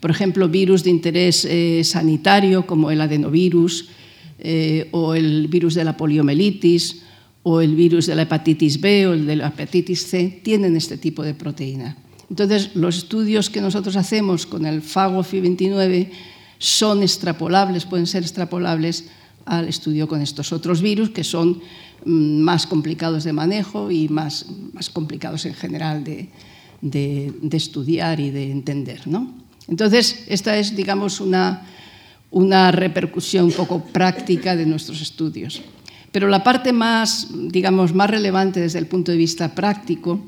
Por ejemplo, virus de interés eh, sanitario como el adenovirus o el virus de la poliomielitis o el virus de la hepatitis B o el de la hepatitis C tienen este tipo de proteína. Entonces, los estudios que nosotros hacemos con el fago FI29 son extrapolables, pueden ser extrapolables al estudio con estos otros virus que son mm, más complicados de manejo y más, más complicados en general de, de, estudiar y de entender. ¿no? Entonces, esta es, digamos, una, una repercusión poco práctica de nuestros estudios. Pero la parte más, digamos, más relevante desde el punto de vista práctico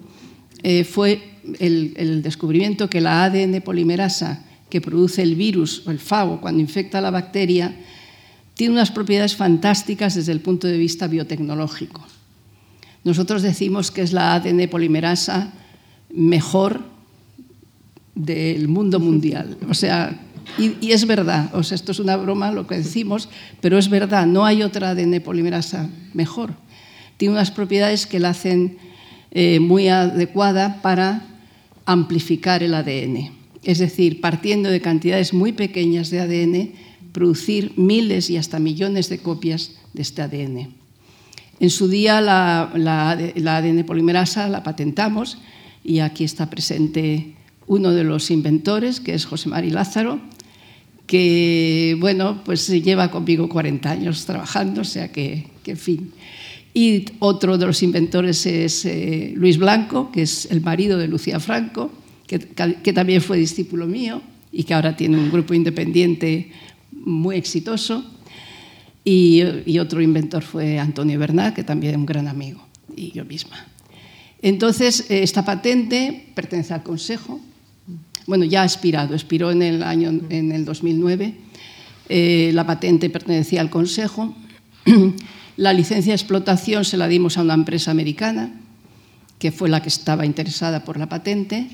eh, fue el, descubrimiento que la ADN polimerasa que produce el virus o el fago cuando infecta la bacteria tiene unas propiedades fantásticas desde el punto de vista biotecnológico. Nosotros decimos que es la ADN polimerasa mejor del mundo mundial. O sea, y, es verdad, o sea, esto es una broma lo que decimos, pero es verdad, no hay otra ADN polimerasa mejor. Tiene unas propiedades que la hacen eh, muy adecuada para amplificar el ADN. Es decir, partiendo de cantidades muy pequeñas de ADN, producir miles y hasta millones de copias de este ADN. En su día la, la ADN polimerasa la patentamos y aquí está presente uno de los inventores, que es José Mari Lázaro, que, bueno, pues lleva conmigo 40 años trabajando, o sea que, en fin. Y otro de los inventores es eh, Luis Blanco, que es el marido de Lucía Franco, que, que, también fue discípulo mío y que ahora tiene un grupo independiente muy exitoso. Y, y otro inventor fue Antonio Bernat, que también es un gran amigo, y yo misma. Entonces, eh, esta patente pertenece al Consejo, bueno, ya ha expirado, expiró en el año en el 2009 Eh, la patente pertenecía al Consejo. la licencia de explotación se la dimos a una empresa americana, que fue la que estaba interesada por la patente.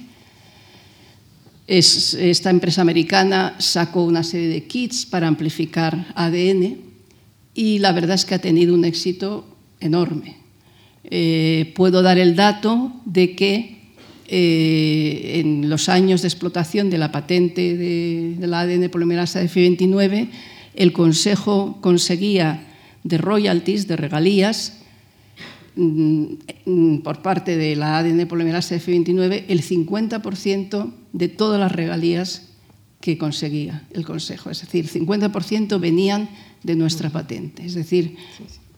esta empresa americana sacó una serie de kits para amplificar ADN y la verdad es que ha tenido un éxito enorme. Eh, puedo dar el dato de que eh, en los años de explotación de la patente de, la ADN polimerasa de F29, el Consejo conseguía de royalties, de regalías, mm, por parte de la ADN polimerasa F29, el 50% de todas las regalías que conseguía el Consejo. Es decir, el 50% venían de nuestra patente. Es decir,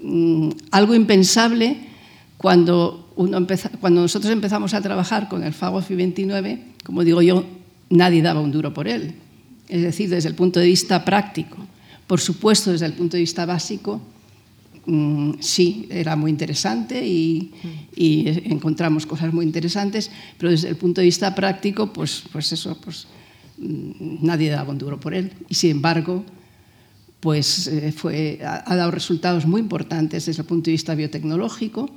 mm, algo impensable cuando, uno cuando nosotros empezamos a trabajar con el FAGOFI 29, como digo yo, nadie daba un duro por él. Es decir, desde el punto de vista práctico. Por supuesto, desde el punto de vista básico, mm, sí, era muy interesante y, encontramos cosas muy interesantes, pero desde el punto de vista práctico, pues, pues eso, pues mm, nadie daba un duro por él. Y sin embargo, pues eh, fue, ha, dado resultados muy importantes desde el punto de vista biotecnológico.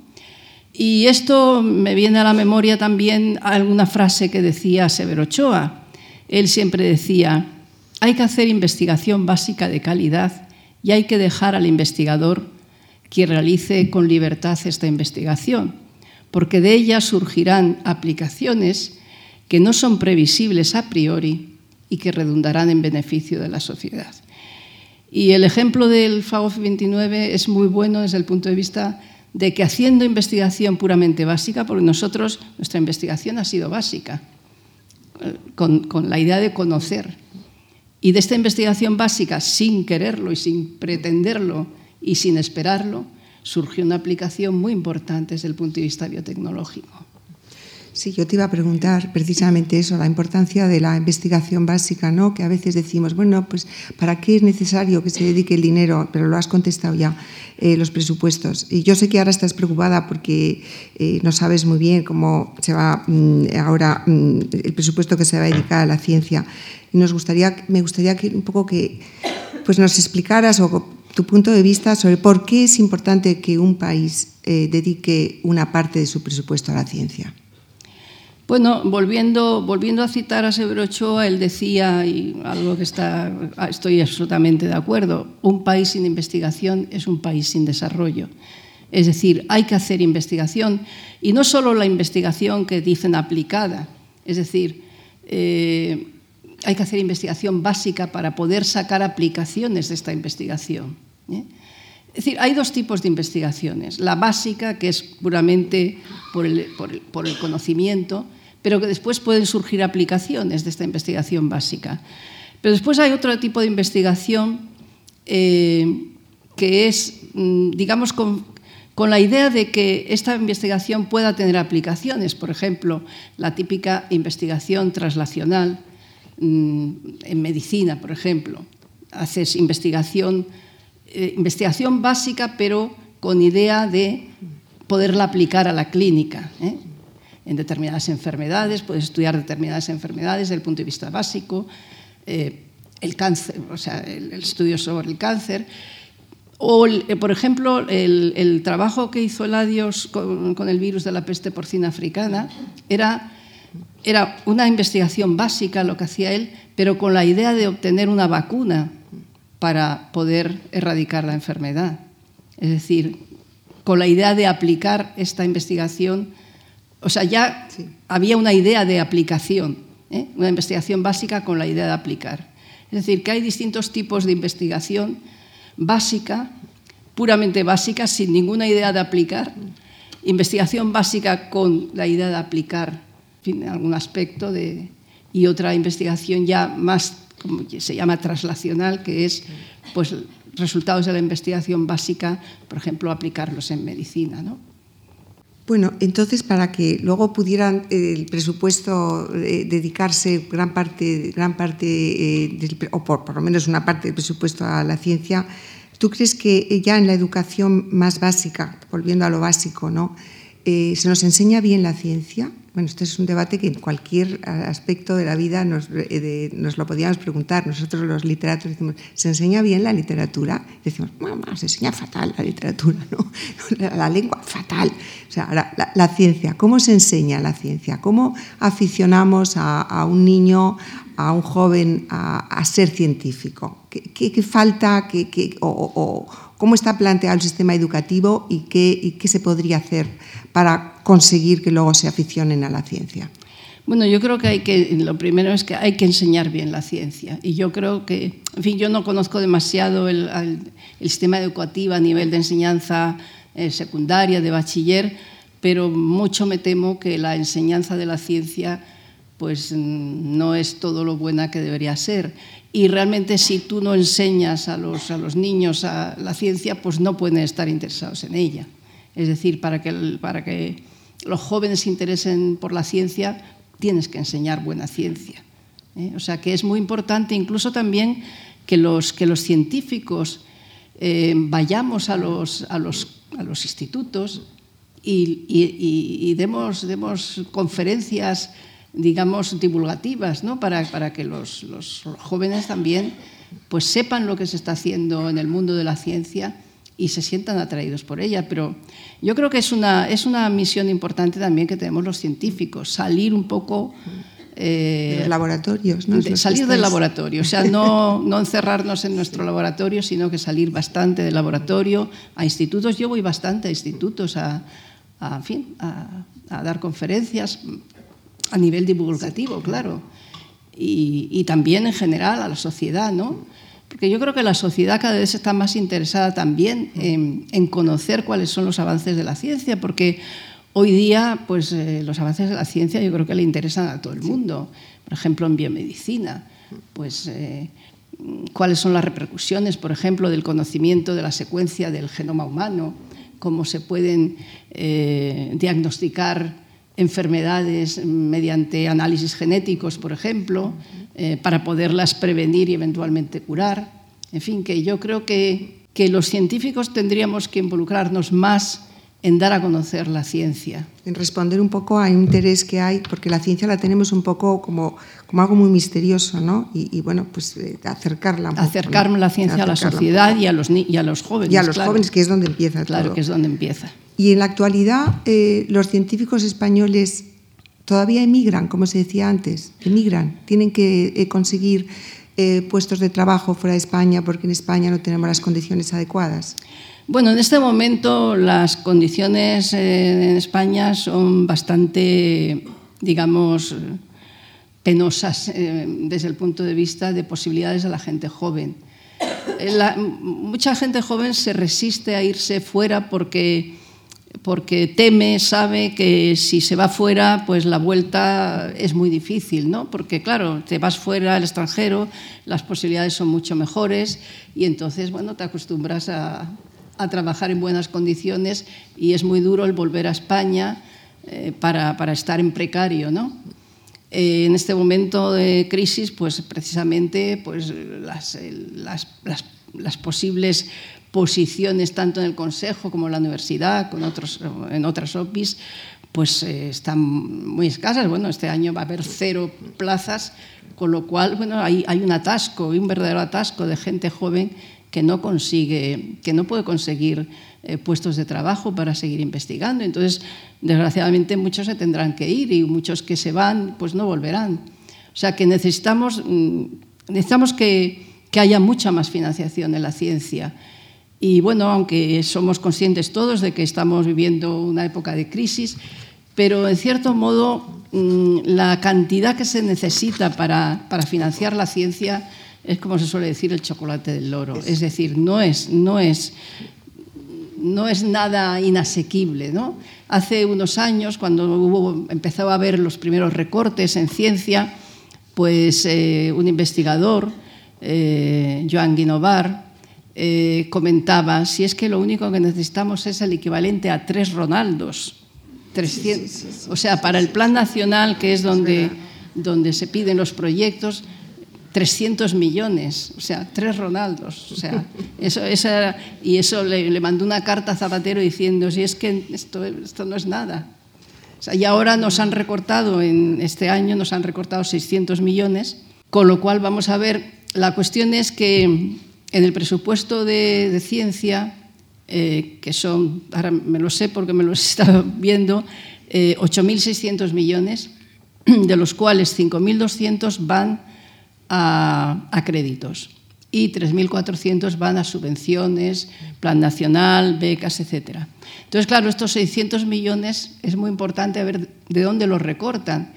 Y esto me viene a la memoria también alguna frase que decía Severo Ochoa. Él siempre decía, hay que hacer investigación básica de calidad y hay que dejar al investigador que realice con libertad esta investigación, porque de ella surgirán aplicaciones que no son previsibles a priori y que redundarán en beneficio de la sociedad. Y el ejemplo del FAGOF 29 es muy bueno desde el punto de vista de que haciendo investigación puramente básica, porque nosotros, nuestra investigación ha sido básica, eh, con, con, la idea de conocer. Y de esta investigación básica, sin quererlo y sin pretenderlo y sin esperarlo, surgió una aplicación muy importante desde el punto de vista biotecnológico. Sí, yo te iba a preguntar precisamente eso, la importancia de la investigación básica, ¿no? Que a veces decimos, bueno, pues ¿para qué es necesario que se dedique el dinero? Pero lo has contestado ya, eh, los presupuestos. Y yo sé que ahora estás preocupada porque eh, no sabes muy bien cómo se va mm, ahora mm, el presupuesto que se va a dedicar a la ciencia. Y nos gustaría, me gustaría que un poco que pues nos explicaras o tu punto de vista sobre por qué es importante que un país eh, dedique una parte de su presupuesto a la ciencia. Bueno, volviendo, volviendo a citar a Severo Ochoa, él decía, y algo que está, estoy absolutamente de acuerdo, un país sin investigación es un país sin desarrollo. Es decir, hay que hacer investigación, y no solo la investigación que dicen aplicada, es decir, eh, hay que hacer investigación básica para poder sacar aplicaciones de esta investigación. ¿eh? Es decir, hay dos tipos de investigaciones. La básica, que es puramente por el, por el conocimiento, pero que después pueden surgir aplicaciones de esta investigación básica. Pero después hay otro tipo de investigación eh, que es, mm, digamos, con, la idea de que esta investigación pueda tener aplicaciones. Por ejemplo, la típica investigación traslacional mm, en medicina, por ejemplo. Haces investigación, eh, investigación básica, pero con idea de poderla aplicar a la clínica. ¿eh? En determinadas enfermedades, puedes estudiar determinadas enfermedades desde el punto de vista básico, eh, el cáncer, o sea, el, estudio sobre el cáncer. O, eh, por ejemplo, el, trabajo que hizo Eladios con, con, el virus de la peste porcina africana era, era una investigación básica, lo que hacía él, pero con la idea de obtener una vacuna para poder erradicar la enfermedad. Es decir, con la idea de aplicar esta investigación o sea, ya había una idea de aplicación, ¿eh? una investigación básica con la idea de aplicar. Es decir, que hay distintos tipos de investigación básica, puramente básica, sin ninguna idea de aplicar, investigación básica con la idea de aplicar en algún aspecto de, y otra investigación ya más, como se llama, traslacional, que es pues, resultados de la investigación básica, por ejemplo, aplicarlos en medicina. ¿no? Bueno, entonces para que luego pudieran eh, el presupuesto eh, dedicarse gran parte, gran parte eh, o por, lo menos una parte del presupuesto a la ciencia, ¿tú crees que ya en la educación más básica, volviendo a lo básico, ¿no? se nos enseña bien la ciencia? Bueno, este es un debate que en cualquier aspecto de la vida nos, eh, nos lo podíamos preguntar. Nosotros los literatos decimos, ¿se enseña bien la literatura? decimos, mamá, se enseña fatal la literatura, ¿no? La, lengua, fatal. O sea, ahora, la, ciencia, ¿cómo se enseña la ciencia? ¿Cómo aficionamos a, un niño, a un joven a, ser científico? ¿Qué, falta? Qué, o, ¿Cómo está planteado el sistema educativo y qué, se podría hacer para conseguir que luego se aficionen a la ciencia? Bueno, yo creo que hay que, lo primero es que hay que enseñar bien la ciencia. Y yo creo que, en fin, yo no conozco demasiado el, sistema educativo a nivel de enseñanza eh, secundaria, de bachiller, pero mucho me temo que la enseñanza de la ciencia pues no es todo lo buena que debería ser. Y realmente si tú no enseñas a los, a los niños a la ciencia, pues no pueden estar interesados en ella. Es decir, para que, para que los jóvenes se interesen por la ciencia, tienes que enseñar buena ciencia. ¿eh? O sea que es muy importante incluso también que los, que los científicos eh, vayamos a los, a, los, a los, institutos y, demos, demos, conferencias, digamos, divulgativas, ¿no? para, para que los, los, jóvenes también pues, sepan lo que se está haciendo en el mundo de la ciencia y se sientan atraídos por ella. Pero yo creo que es una, es una misión importante también que tenemos los científicos, salir un poco... Eh, los laboratorios, ¿no? salir del laboratorio, o sea, no, no encerrarnos en nuestro laboratorio, sino que salir bastante del laboratorio a institutos. Yo voy bastante a institutos a, a, fin, a, a dar conferencias a nivel divulgativo, claro, y, y, también en general a la sociedad, ¿no? Porque yo creo que la sociedad cada vez está más interesada también en, conocer cuáles son los avances de la ciencia, porque hoy día pues, eh, los avances de la ciencia yo creo que le interesan a todo el mundo. Por ejemplo, en biomedicina, pues, eh, cuáles son las repercusiones, por ejemplo, del conocimiento de la secuencia del genoma humano, cómo se pueden eh, diagnosticar enfermedades mediante análisis genéticos, por ejemplo, eh, para poderlas prevenir y eventualmente curar. En fin, que yo creo que, que los científicos tendríamos que involucrarnos más en dar a conocer la ciencia. En responder un poco a interés que hay, porque la ciencia la tenemos un poco como, como algo muy misterioso, ¿no? Y, bueno, pues eh, acercarla. Un Acercar la ciencia a la sociedad y a, los, y a los jóvenes. Y a los jóvenes, que es donde empieza Claro, que es donde empieza. Y en la actualidad, eh, los científicos españoles todavía emigran, como se decía antes, emigran, tienen que eh, conseguir eh, puestos de trabajo fuera de España porque en España no tenemos las condiciones adecuadas. Bueno, en este momento las condiciones en España son bastante, digamos, penosas desde el punto de vista de posibilidades de la gente joven. mucha gente joven se resiste a irse fuera porque porque teme, sabe que si se va fuera, pues la vuelta es muy difícil, ¿no? Porque claro, te vas fuera al extranjero, las posibilidades son mucho mejores y entonces, bueno, te acostumbras a, trabajar en buenas condiciones y es muy duro el volver a España eh, para, estar en precario, ¿no? Eh, en este momento de crisis, pues precisamente pues, las, las, las posibles posiciones tanto en el Consejo como en la universidad, con otros, en otras OPIs, pues eh, están muy escasas. Bueno, este año va a haber cero plazas, con lo cual bueno, hay, hay un atasco, un verdadero atasco de gente joven que no consigue, que no puede conseguir eh, puestos de trabajo para seguir investigando. Entonces, desgraciadamente, muchos se tendrán que ir y muchos que se van, pues no volverán. O sea que necesitamos, mm, necesitamos que, que haya mucha más financiación en la ciencia y bueno, aunque somos conscientes todos de que estamos viviendo una época de crisis, pero en cierto modo mm, la cantidad que se necesita para, para financiar la ciencia es como se suele decir el chocolate del loro. Es decir, no es, no es, no es nada inasequible. ¿no? Hace unos años, cuando hubo, empezaba a haber los primeros recortes en ciencia, pues eh, un investigador, eh, Joan Guinovar, eh, comentaba, si es que lo único que necesitamos es el equivalente a tres Ronaldos. 300, o sea, para el plan nacional, que es donde, donde se piden los proyectos, 300 millones, o sea, tres Ronaldos. O sea, eso, y eso le, le, mandó una carta a Zapatero diciendo, si es que esto, esto no es nada. y ahora nos han recortado, en este año nos han recortado 600 millones, con lo cual vamos a ver, la cuestión es que en el presupuesto de, ciencia, eh, que son, ahora me lo sé porque me lo he estado viendo, 8.600 millones, de los cuales 5.200 van a, créditos y 3.400 van a subvenciones, plan nacional, becas, etc. Entonces, claro, estos 600 millones es muy importante ver de dónde los recortan.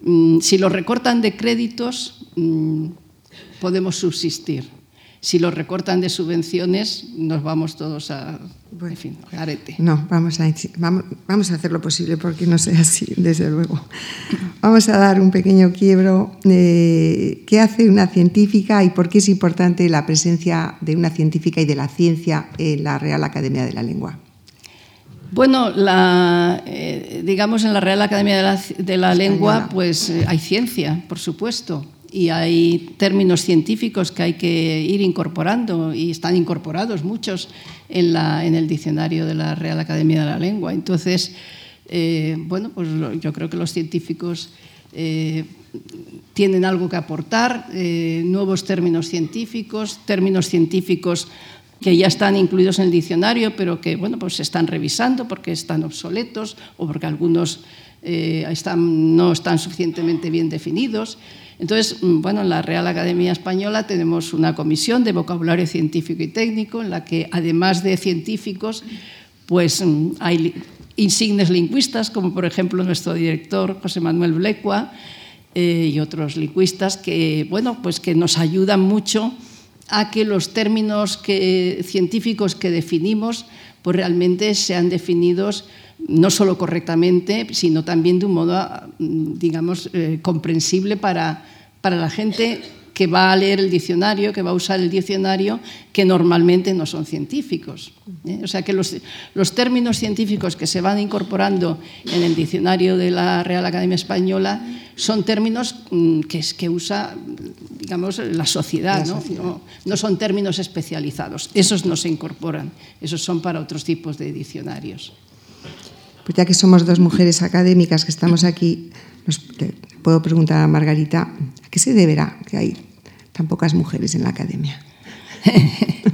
Mm, si los recortan de créditos, mm, podemos subsistir si lo recortan de subvenciones, nos vamos todos a, en fin, arete. No, vamos a, vamos, a hacer lo posible porque no sea así, desde luego. Vamos a dar un pequeño quiebro. de ¿Qué hace una científica y por qué es importante la presencia de una científica y de la ciencia en la Real Academia de la Lengua? Bueno, la, eh, digamos en la Real Academia de la, Lengua, pues eh, hay ciencia, por supuesto y hay términos científicos que hay que ir incorporando y están incorporados muchos en, la, en el diccionario de la Real Academia de la Lengua. Entonces, eh, bueno, pues yo creo que los científicos eh, tienen algo que aportar, eh, nuevos términos científicos, términos científicos que ya están incluidos en el diccionario, pero que bueno, pues se están revisando porque están obsoletos o porque algunos están, no están suficientemente bien definidos. Entonces, mm, bueno, en la Real Academia Española tenemos una comisión de vocabulario científico y técnico en la que, además de científicos, pues mm, hay insignes lingüistas, como por ejemplo nuestro director José Manuel Blecua eh, y otros lingüistas que, bueno, pues que nos ayudan mucho a que los términos científicos que definimos pues realmente sean definidos no solo correctamente, sino también de un modo, digamos, eh, comprensible para, para la gente que va a leer el diccionario, que va a usar el diccionario, que normalmente no son científicos. ¿eh? O sea que los, los, términos científicos que se van incorporando en el diccionario de la Real Academia Española son términos mm, que, que usa, digamos, la sociedad, ¿no? No, no son términos especializados. Esos no se incorporan, esos son para otros tipos de diccionarios. Pues ya que somos dos mujeres académicas que estamos aquí, nos, puedo preguntar a Margarita, ¿a qué se deberá que hay tan pocas mujeres en la academia?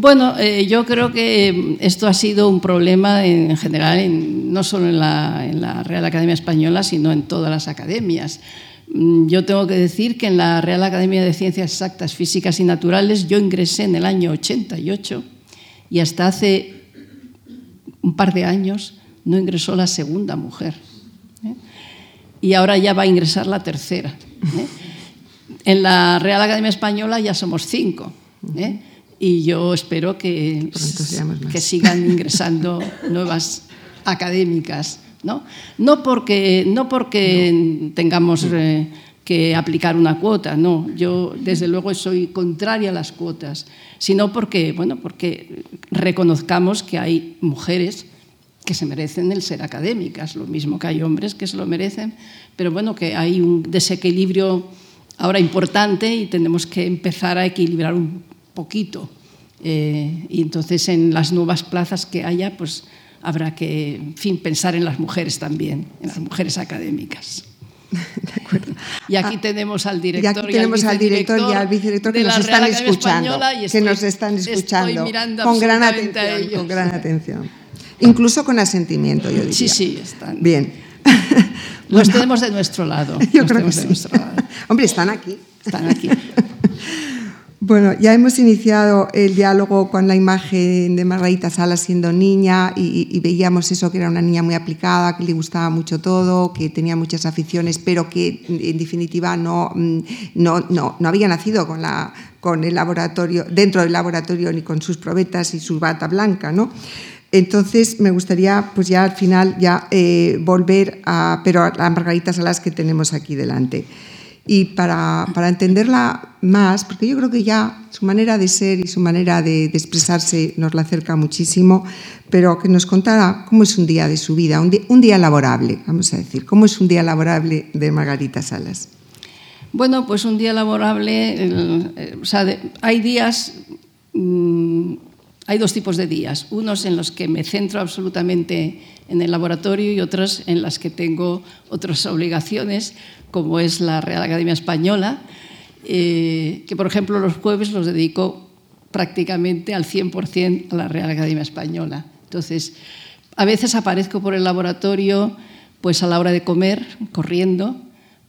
Bueno, eh, yo creo que esto ha sido un problema en general, no solo en la, Real Academia Española, sino en todas las academias. Mm, yo tengo que decir que en la Real Academia de Ciencias Exactas, Físicas y Naturales yo ingresé en el año 88 y hasta hace un par de años no ingresó la segunda mujer. ¿eh? Y ahora ya va a ingresar la tercera. ¿eh? En la Real Academia Española ya somos cinco. ¿eh? Y yo espero que, que sigan ingresando nuevas académicas. No, no porque, no porque tengamos que aplicar una cuota, no. Yo, desde luego, soy contraria a las cuotas sino porque, bueno, porque reconozcamos que hay mujeres que se merecen el ser académicas, lo mismo que hay hombres que se lo merecen, pero bueno, que hay un desequilibrio ahora importante y tenemos que empezar a equilibrar un poquito. Eh, y entonces en las nuevas plazas que haya, pues habrá que, en fin, pensar en las mujeres también, en las mujeres académicas. De acuerdo. Y aquí ah, tenemos al director y aquí tenemos al director y al vicedirector que nos están escuchando, que nos están escuchando con gran atención, con gran atención. Incluso con asentimiento, yo diría. Sí, sí, están. Bien. Los tenemos de nuestro lado. Yo creo que sí. Hombre, están aquí. Están aquí. Bueno, ya hemos iniciado el diálogo con la imagen de Margarita Salas siendo niña y, veíamos eso, que era una niña muy aplicada, que le gustaba mucho todo, que tenía muchas aficiones, pero que en definitiva no, mm, no, no, no había nacido con, la, con el laboratorio, dentro del laboratorio ni con sus probetas y su bata blanca, ¿no? Entonces me gustaría, pues ya al final, ya eh, volver a, pero a Margarita Salas que tenemos aquí delante y para, para, entenderla más, porque yo creo que ya su manera de ser y su manera de, expresarse nos la acerca muchísimo, pero que nos contara cómo es un día de su vida, un día, laborable, vamos a decir, cómo es un día laborable de Margarita Salas. Bueno, pues un día laborable, o sea, hay días, mm, hay dos tipos de días, unos en los que me centro absolutamente en el laboratorio y otros en los que tengo otras obligaciones, como es la Real Academia Española, eh, que por ejemplo los jueves los dedico prácticamente al 100% a la Real Academia Española. Entonces, a veces aparezco por el laboratorio pues a la hora de comer, corriendo,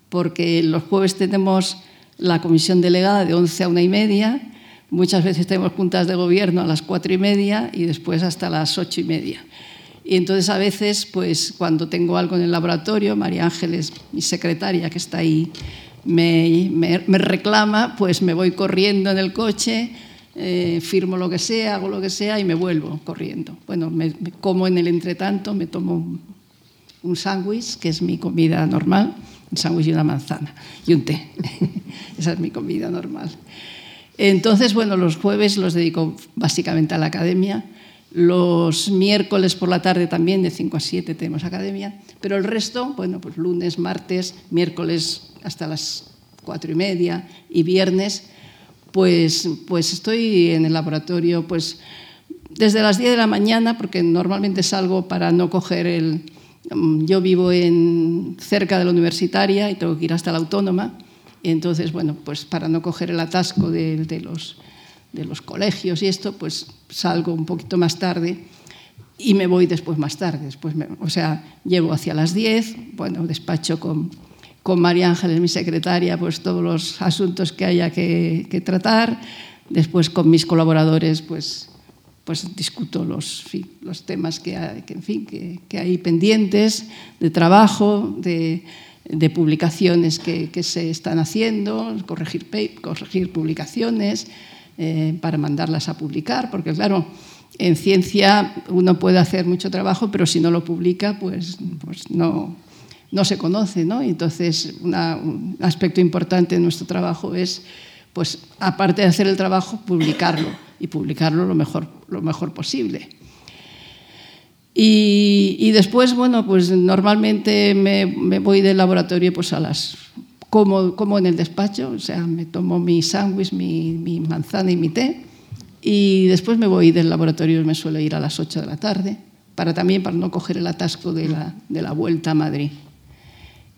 porque los jueves tenemos la comisión delegada de 11 a una y media, muchas veces tenemos juntas de gobierno a las cuatro y media y después hasta las ocho y media. Y entonces a veces, pues cuando tengo algo en el laboratorio, María Ángeles, mi secretaria que está ahí, me, me, reclama, pues me voy corriendo en el coche, eh, firmo lo que sea, hago lo que sea y me vuelvo corriendo. Bueno, me, como en el entretanto, me tomo un, un sándwich, que es mi comida normal, un sándwich y una manzana y un té. Esa es mi comida normal. Entonces, bueno, los jueves los dedico básicamente a la academia. Los miércoles por la tarde también, de 5 a 7, tenemos academia. Pero el resto, bueno, pues lunes, martes, miércoles hasta las 4 y media y viernes, pues, pues estoy en el laboratorio pues desde las 10 de la mañana, porque normalmente salgo para no coger el, Mm, yo vivo en, cerca de la universitaria y tengo que ir hasta la autónoma. Entonces, bueno, pues para no coger el atasco de, los, de los colegios y esto, pues salgo un poquito más tarde y me voy después más tarde. Después o sea, llego hacia las 10, bueno, despacho con, con María Ángeles, mi secretaria, pues todos los asuntos que haya que, que tratar. Después con mis colaboradores, pues pues discuto los, los temas que hay, que, en fin, que, que hay pendientes de trabajo, de, de publicaciones que, que, se están haciendo, corregir, corregir publicaciones eh, para mandarlas a publicar, porque claro, en ciencia uno puede hacer mucho trabajo, pero si no lo publica, pues, pues no, no se conoce. ¿no? Entonces, una, un aspecto importante de nuestro trabajo es, pues, aparte de hacer el trabajo, publicarlo y publicarlo lo mejor, lo mejor posible. Y, y después, bueno, pues normalmente me, me, voy del laboratorio pues a las... Como, como en el despacho, o sea, me tomo mi sándwich, mi, mi manzana y mi té, y después me voy del laboratorio, me suelo ir a las 8 de la tarde, para también para no coger el atasco de la, de la vuelta a Madrid.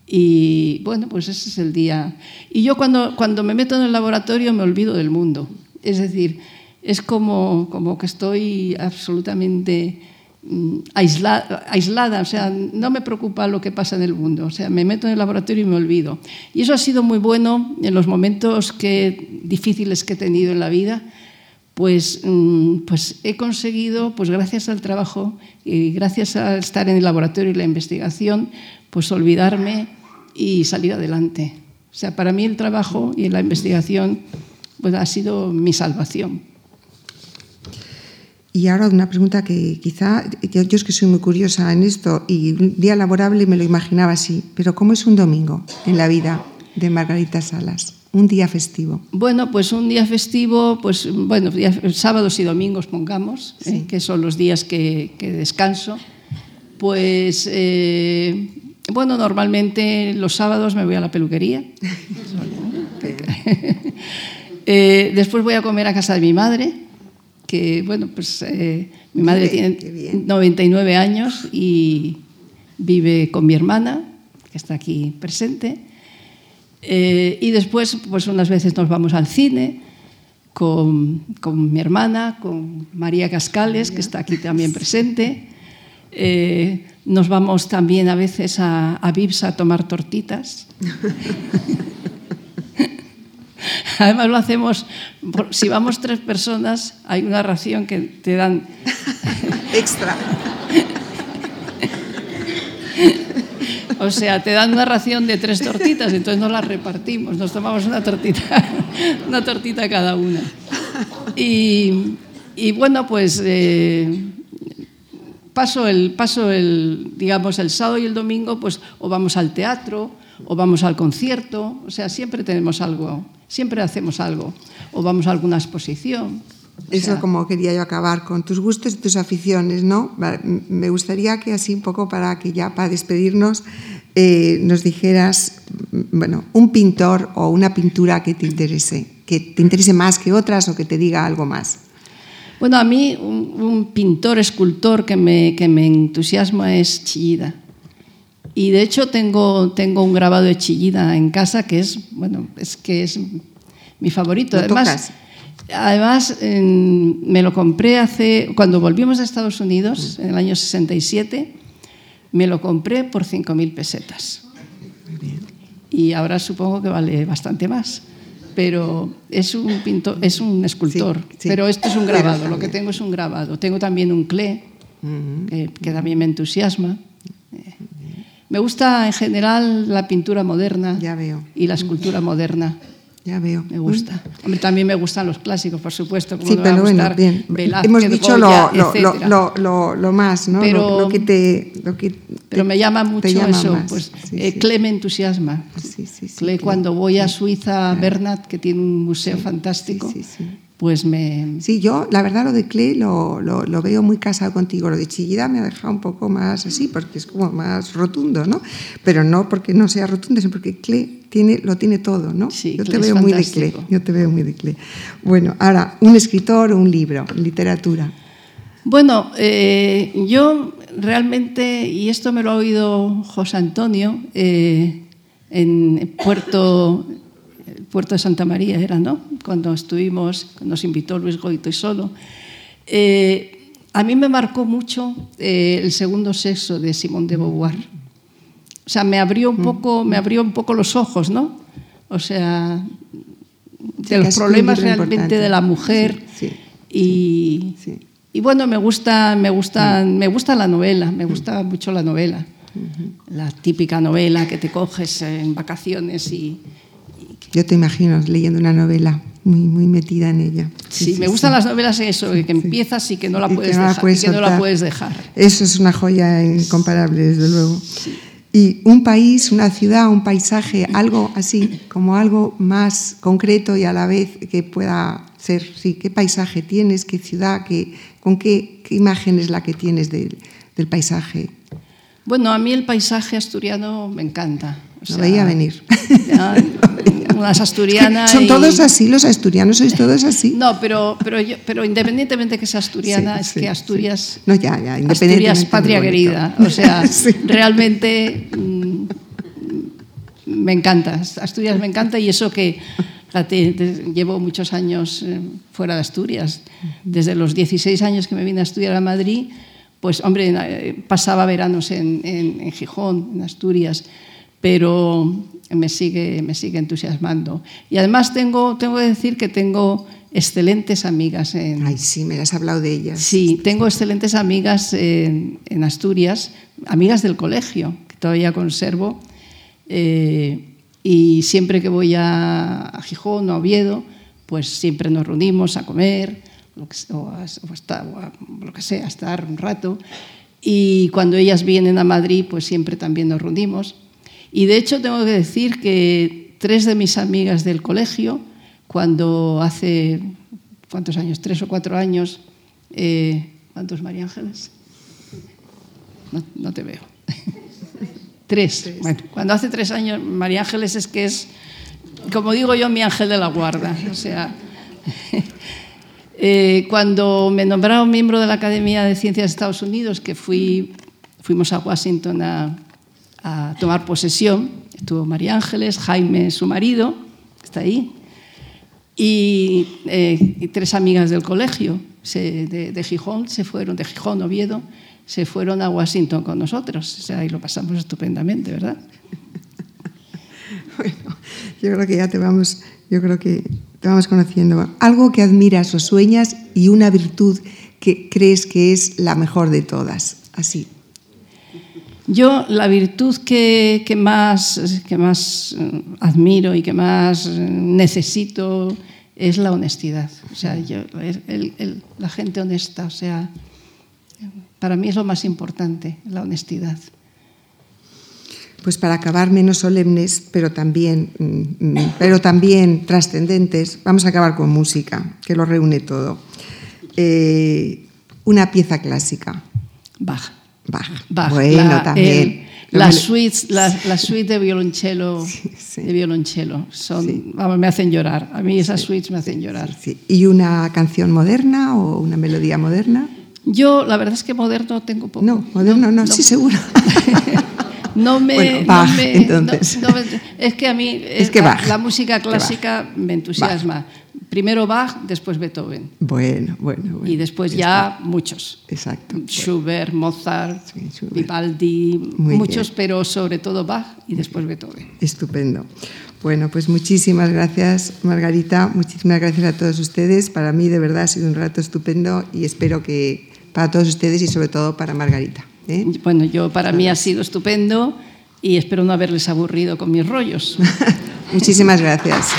Y bueno, pues ese es el día. Y yo cuando, cuando me meto en el laboratorio me olvido del mundo. Es decir, es como, como que estoy absolutamente aislada, aislada, o sea, no me preocupa lo que pasa en el mundo, o sea, me meto en el laboratorio y me olvido. Y eso ha sido muy bueno en los momentos que, difíciles que he tenido en la vida, pues, mm, pues he conseguido, pues gracias al trabajo y gracias a estar en el laboratorio y la investigación, pues olvidarme y salir adelante. O sea, para mí el trabajo y la investigación pues, ha sido mi salvación. Y ahora una pregunta que quizá, yo es que soy muy curiosa en esto y un día laborable me lo imaginaba así, pero ¿cómo es un domingo en la vida de Margarita Salas? Un día festivo. Bueno, pues un día festivo, pues bueno, sábados y domingos pongamos, sí. eh, que son los días que, que descanso. Pues eh, bueno, normalmente los sábados me voy a la peluquería. eh, después voy a comer a casa de mi madre que, bueno, pues eh, mi madre tiene 99 años y vive con mi hermana, que está aquí presente. Eh, y después, pues unas veces nos vamos al cine con, con mi hermana, con María Cascales, que está aquí también presente. Eh, nos vamos también a veces a, a Vips a tomar tortitas. Además lo hacemos, si vamos tres personas, hay una ración que te dan... Extra. O sea, te dan una ración de tres tortitas, entonces no las repartimos, nos tomamos una tortita, una tortita cada una. Y, y bueno, pues eh, paso, el, paso el, digamos, el sábado y el domingo, pues o vamos al teatro, o vamos al concierto, o sea, siempre tenemos algo siempre hacemos algo o vamos a alguna exposición. Eso sea, como quería yo acabar con tus gustos y tus aficiones, ¿no? Me gustaría que así un poco para que ya para despedirnos eh, nos dijeras, bueno, un pintor o una pintura que te interese, que te interese más que otras o que te diga algo más. Bueno, a mí un, pintor, escultor que me, que me entusiasma es Chillida. Y de hecho tengo, tengo un grabado de Chillida en casa que es, bueno, es que es mi favorito. además, además me lo compré hace, cuando volvimos a Estados Unidos, en el año 67, me lo compré por 5.000 pesetas. Y ahora supongo que vale bastante más pero es un pintor, es un escultor. Pero esto es un grabado, lo que tengo es un grabado. Tengo también un clé, que, también me entusiasma. Me gusta en general la pintura moderna y la escultura moderna. Ya veo. Me gusta. Hombre, también me gustan los clásicos, por supuesto. sí, pero bueno, bien. Hemos dicho lo, lo, lo, lo, más, ¿no? Pero, lo, que te, que pero me llama mucho eso. Pues, eh, Cle me entusiasma. Cle, cuando voy a Suiza, Bernat, que tiene un museo fantástico, pues me... Sí, yo la verdad lo de Cle lo, lo, veo muy casado contigo. Lo de Chillida me ha dejado un poco más así, porque es como más rotundo, ¿no? Pero no porque no sea rotundo, sino porque Cle tiene, lo tiene todo, ¿no? Sí, yo te veo muy de Cle. Yo te veo muy de Cle. Bueno, ahora, un escritor o un libro, literatura. Bueno, eh, yo realmente, y esto me lo ha oído José Antonio, eh, en Puerto Puerto de Santa María era, ¿no? Cuando estuvimos, nos invitó Luis Goito y solo. Eh, a mí me marcó mucho eh, el segundo sexo de Simón de Beauvoir. O sea, me abrió un poco, me abrió un poco los ojos, ¿no? O sea, de los problemas realmente de la mujer y, y bueno, me gusta, me gusta, me gusta la novela, me gusta mucho la novela, la típica novela que te coges en vacaciones y, yo te imagino leyendo una novela muy, muy metida en ella. Sí, me gustan las novelas eso, que empiezas y que no la puedes, dejar, que no la puedes dejar. Eso es una joya incomparable, desde luego. Y un país, una ciudad, un paisaje, algo así, como algo más concreto y a la vez que pueda ser, sí, qué paisaje tienes, qué ciudad, qué, con qué, imagen es la que tienes del, del paisaje. Bueno, a mí el paisaje asturiano me encanta. O veía venir. unas asturianas. Son todos así, los asturianos sois todos así. No, pero, pero, pero independientemente que sea asturiana, es que Asturias. No, ya, ya, Asturias, patria querida. O sea, realmente mm, me encanta. Asturias me encanta y eso que. llevo muchos años eh, fuera de Asturias. Desde los 16 años que me vine a estudiar a Madrid, pues, hombre, eh, pasaba veranos en, en, en Gijón, en Asturias, pero me sigue, me sigue entusiasmando. Y además tengo, tengo que decir que tengo excelentes amigas en... Ay, sí, me has hablado de ellas. Sí, tengo excelentes amigas en, en Asturias, amigas del colegio, que todavía conservo. Eh, y siempre que voy a, Gijón o a Oviedo, pues siempre nos reunimos a comer o, a, o lo que sea, a estar un rato. Y cuando ellas vienen a Madrid, pues siempre también nos reunimos. Y de hecho tengo que decir que tres de mis amigas del colegio, cuando hace, ¿cuántos años? Tres o cuatro años, eh, ¿cuántos María Ángeles? No, te veo. tres. Bueno, cuando hace tres años, María Ángeles es que es, como digo yo, mi ángel de la guarda. O sea, eh, cuando me nombraron miembro de la Academia de Ciencias de Estados Unidos, que fui, fuimos a Washington a a tomar posesión. Estuvo María Ángeles, Jaime, su marido, está ahí, y, eh, tres amigas del colegio de, Gijón se fueron, de Gijón, Oviedo, se fueron a Washington con nosotros. Ahí lo pasamos estupendamente, ¿verdad? Bueno, yo creo que ya te vamos, yo creo que te vamos conociendo. Algo que admiras o sueñas y una virtud que crees que es la mejor de todas, así. Yo la virtud que, más, que más eh, admiro y que más eh, necesito es la honestidad. O sea, la gente honesta, o sea, para mí es lo más importante, la honestidad. Pues para acabar menos solemnes, pero también, mm, mm, pero también trascendentes, vamos a acabar con música, que lo reúne todo. Eh, una pieza clásica. Bach. Bueno, también. Las suites, las, las suites de violonchelo, de violonchelo son, vamos, me hacen llorar. A mí esas suites me hacen llorar. ¿Y una canción moderna o una melodía moderna? Yo, la verdad es que moderno tengo poco. No, moderno no, sí, seguro. no me, bueno, Bach, no me, entonces. No, es que a mí es que la, Bach, la, música clásica me entusiasma. Primero Bach, después Beethoven. Bueno, bueno, bueno. Y después ya muchos. Exacto. Schubert, Mozart, sí, Schubert. Vivaldi, Muy muchos, bien. pero sobre todo Bach y después Beethoven. Estupendo. Bueno, pues muchísimas gracias, Margarita. Muchísimas gracias a todos ustedes. Para mí, de verdad, ha sido un rato estupendo y espero que para todos ustedes y sobre todo para Margarita. ¿eh? Bueno, yo para mí ha sido estupendo y espero no haberles aburrido con mis rollos. Muchísimas gracias.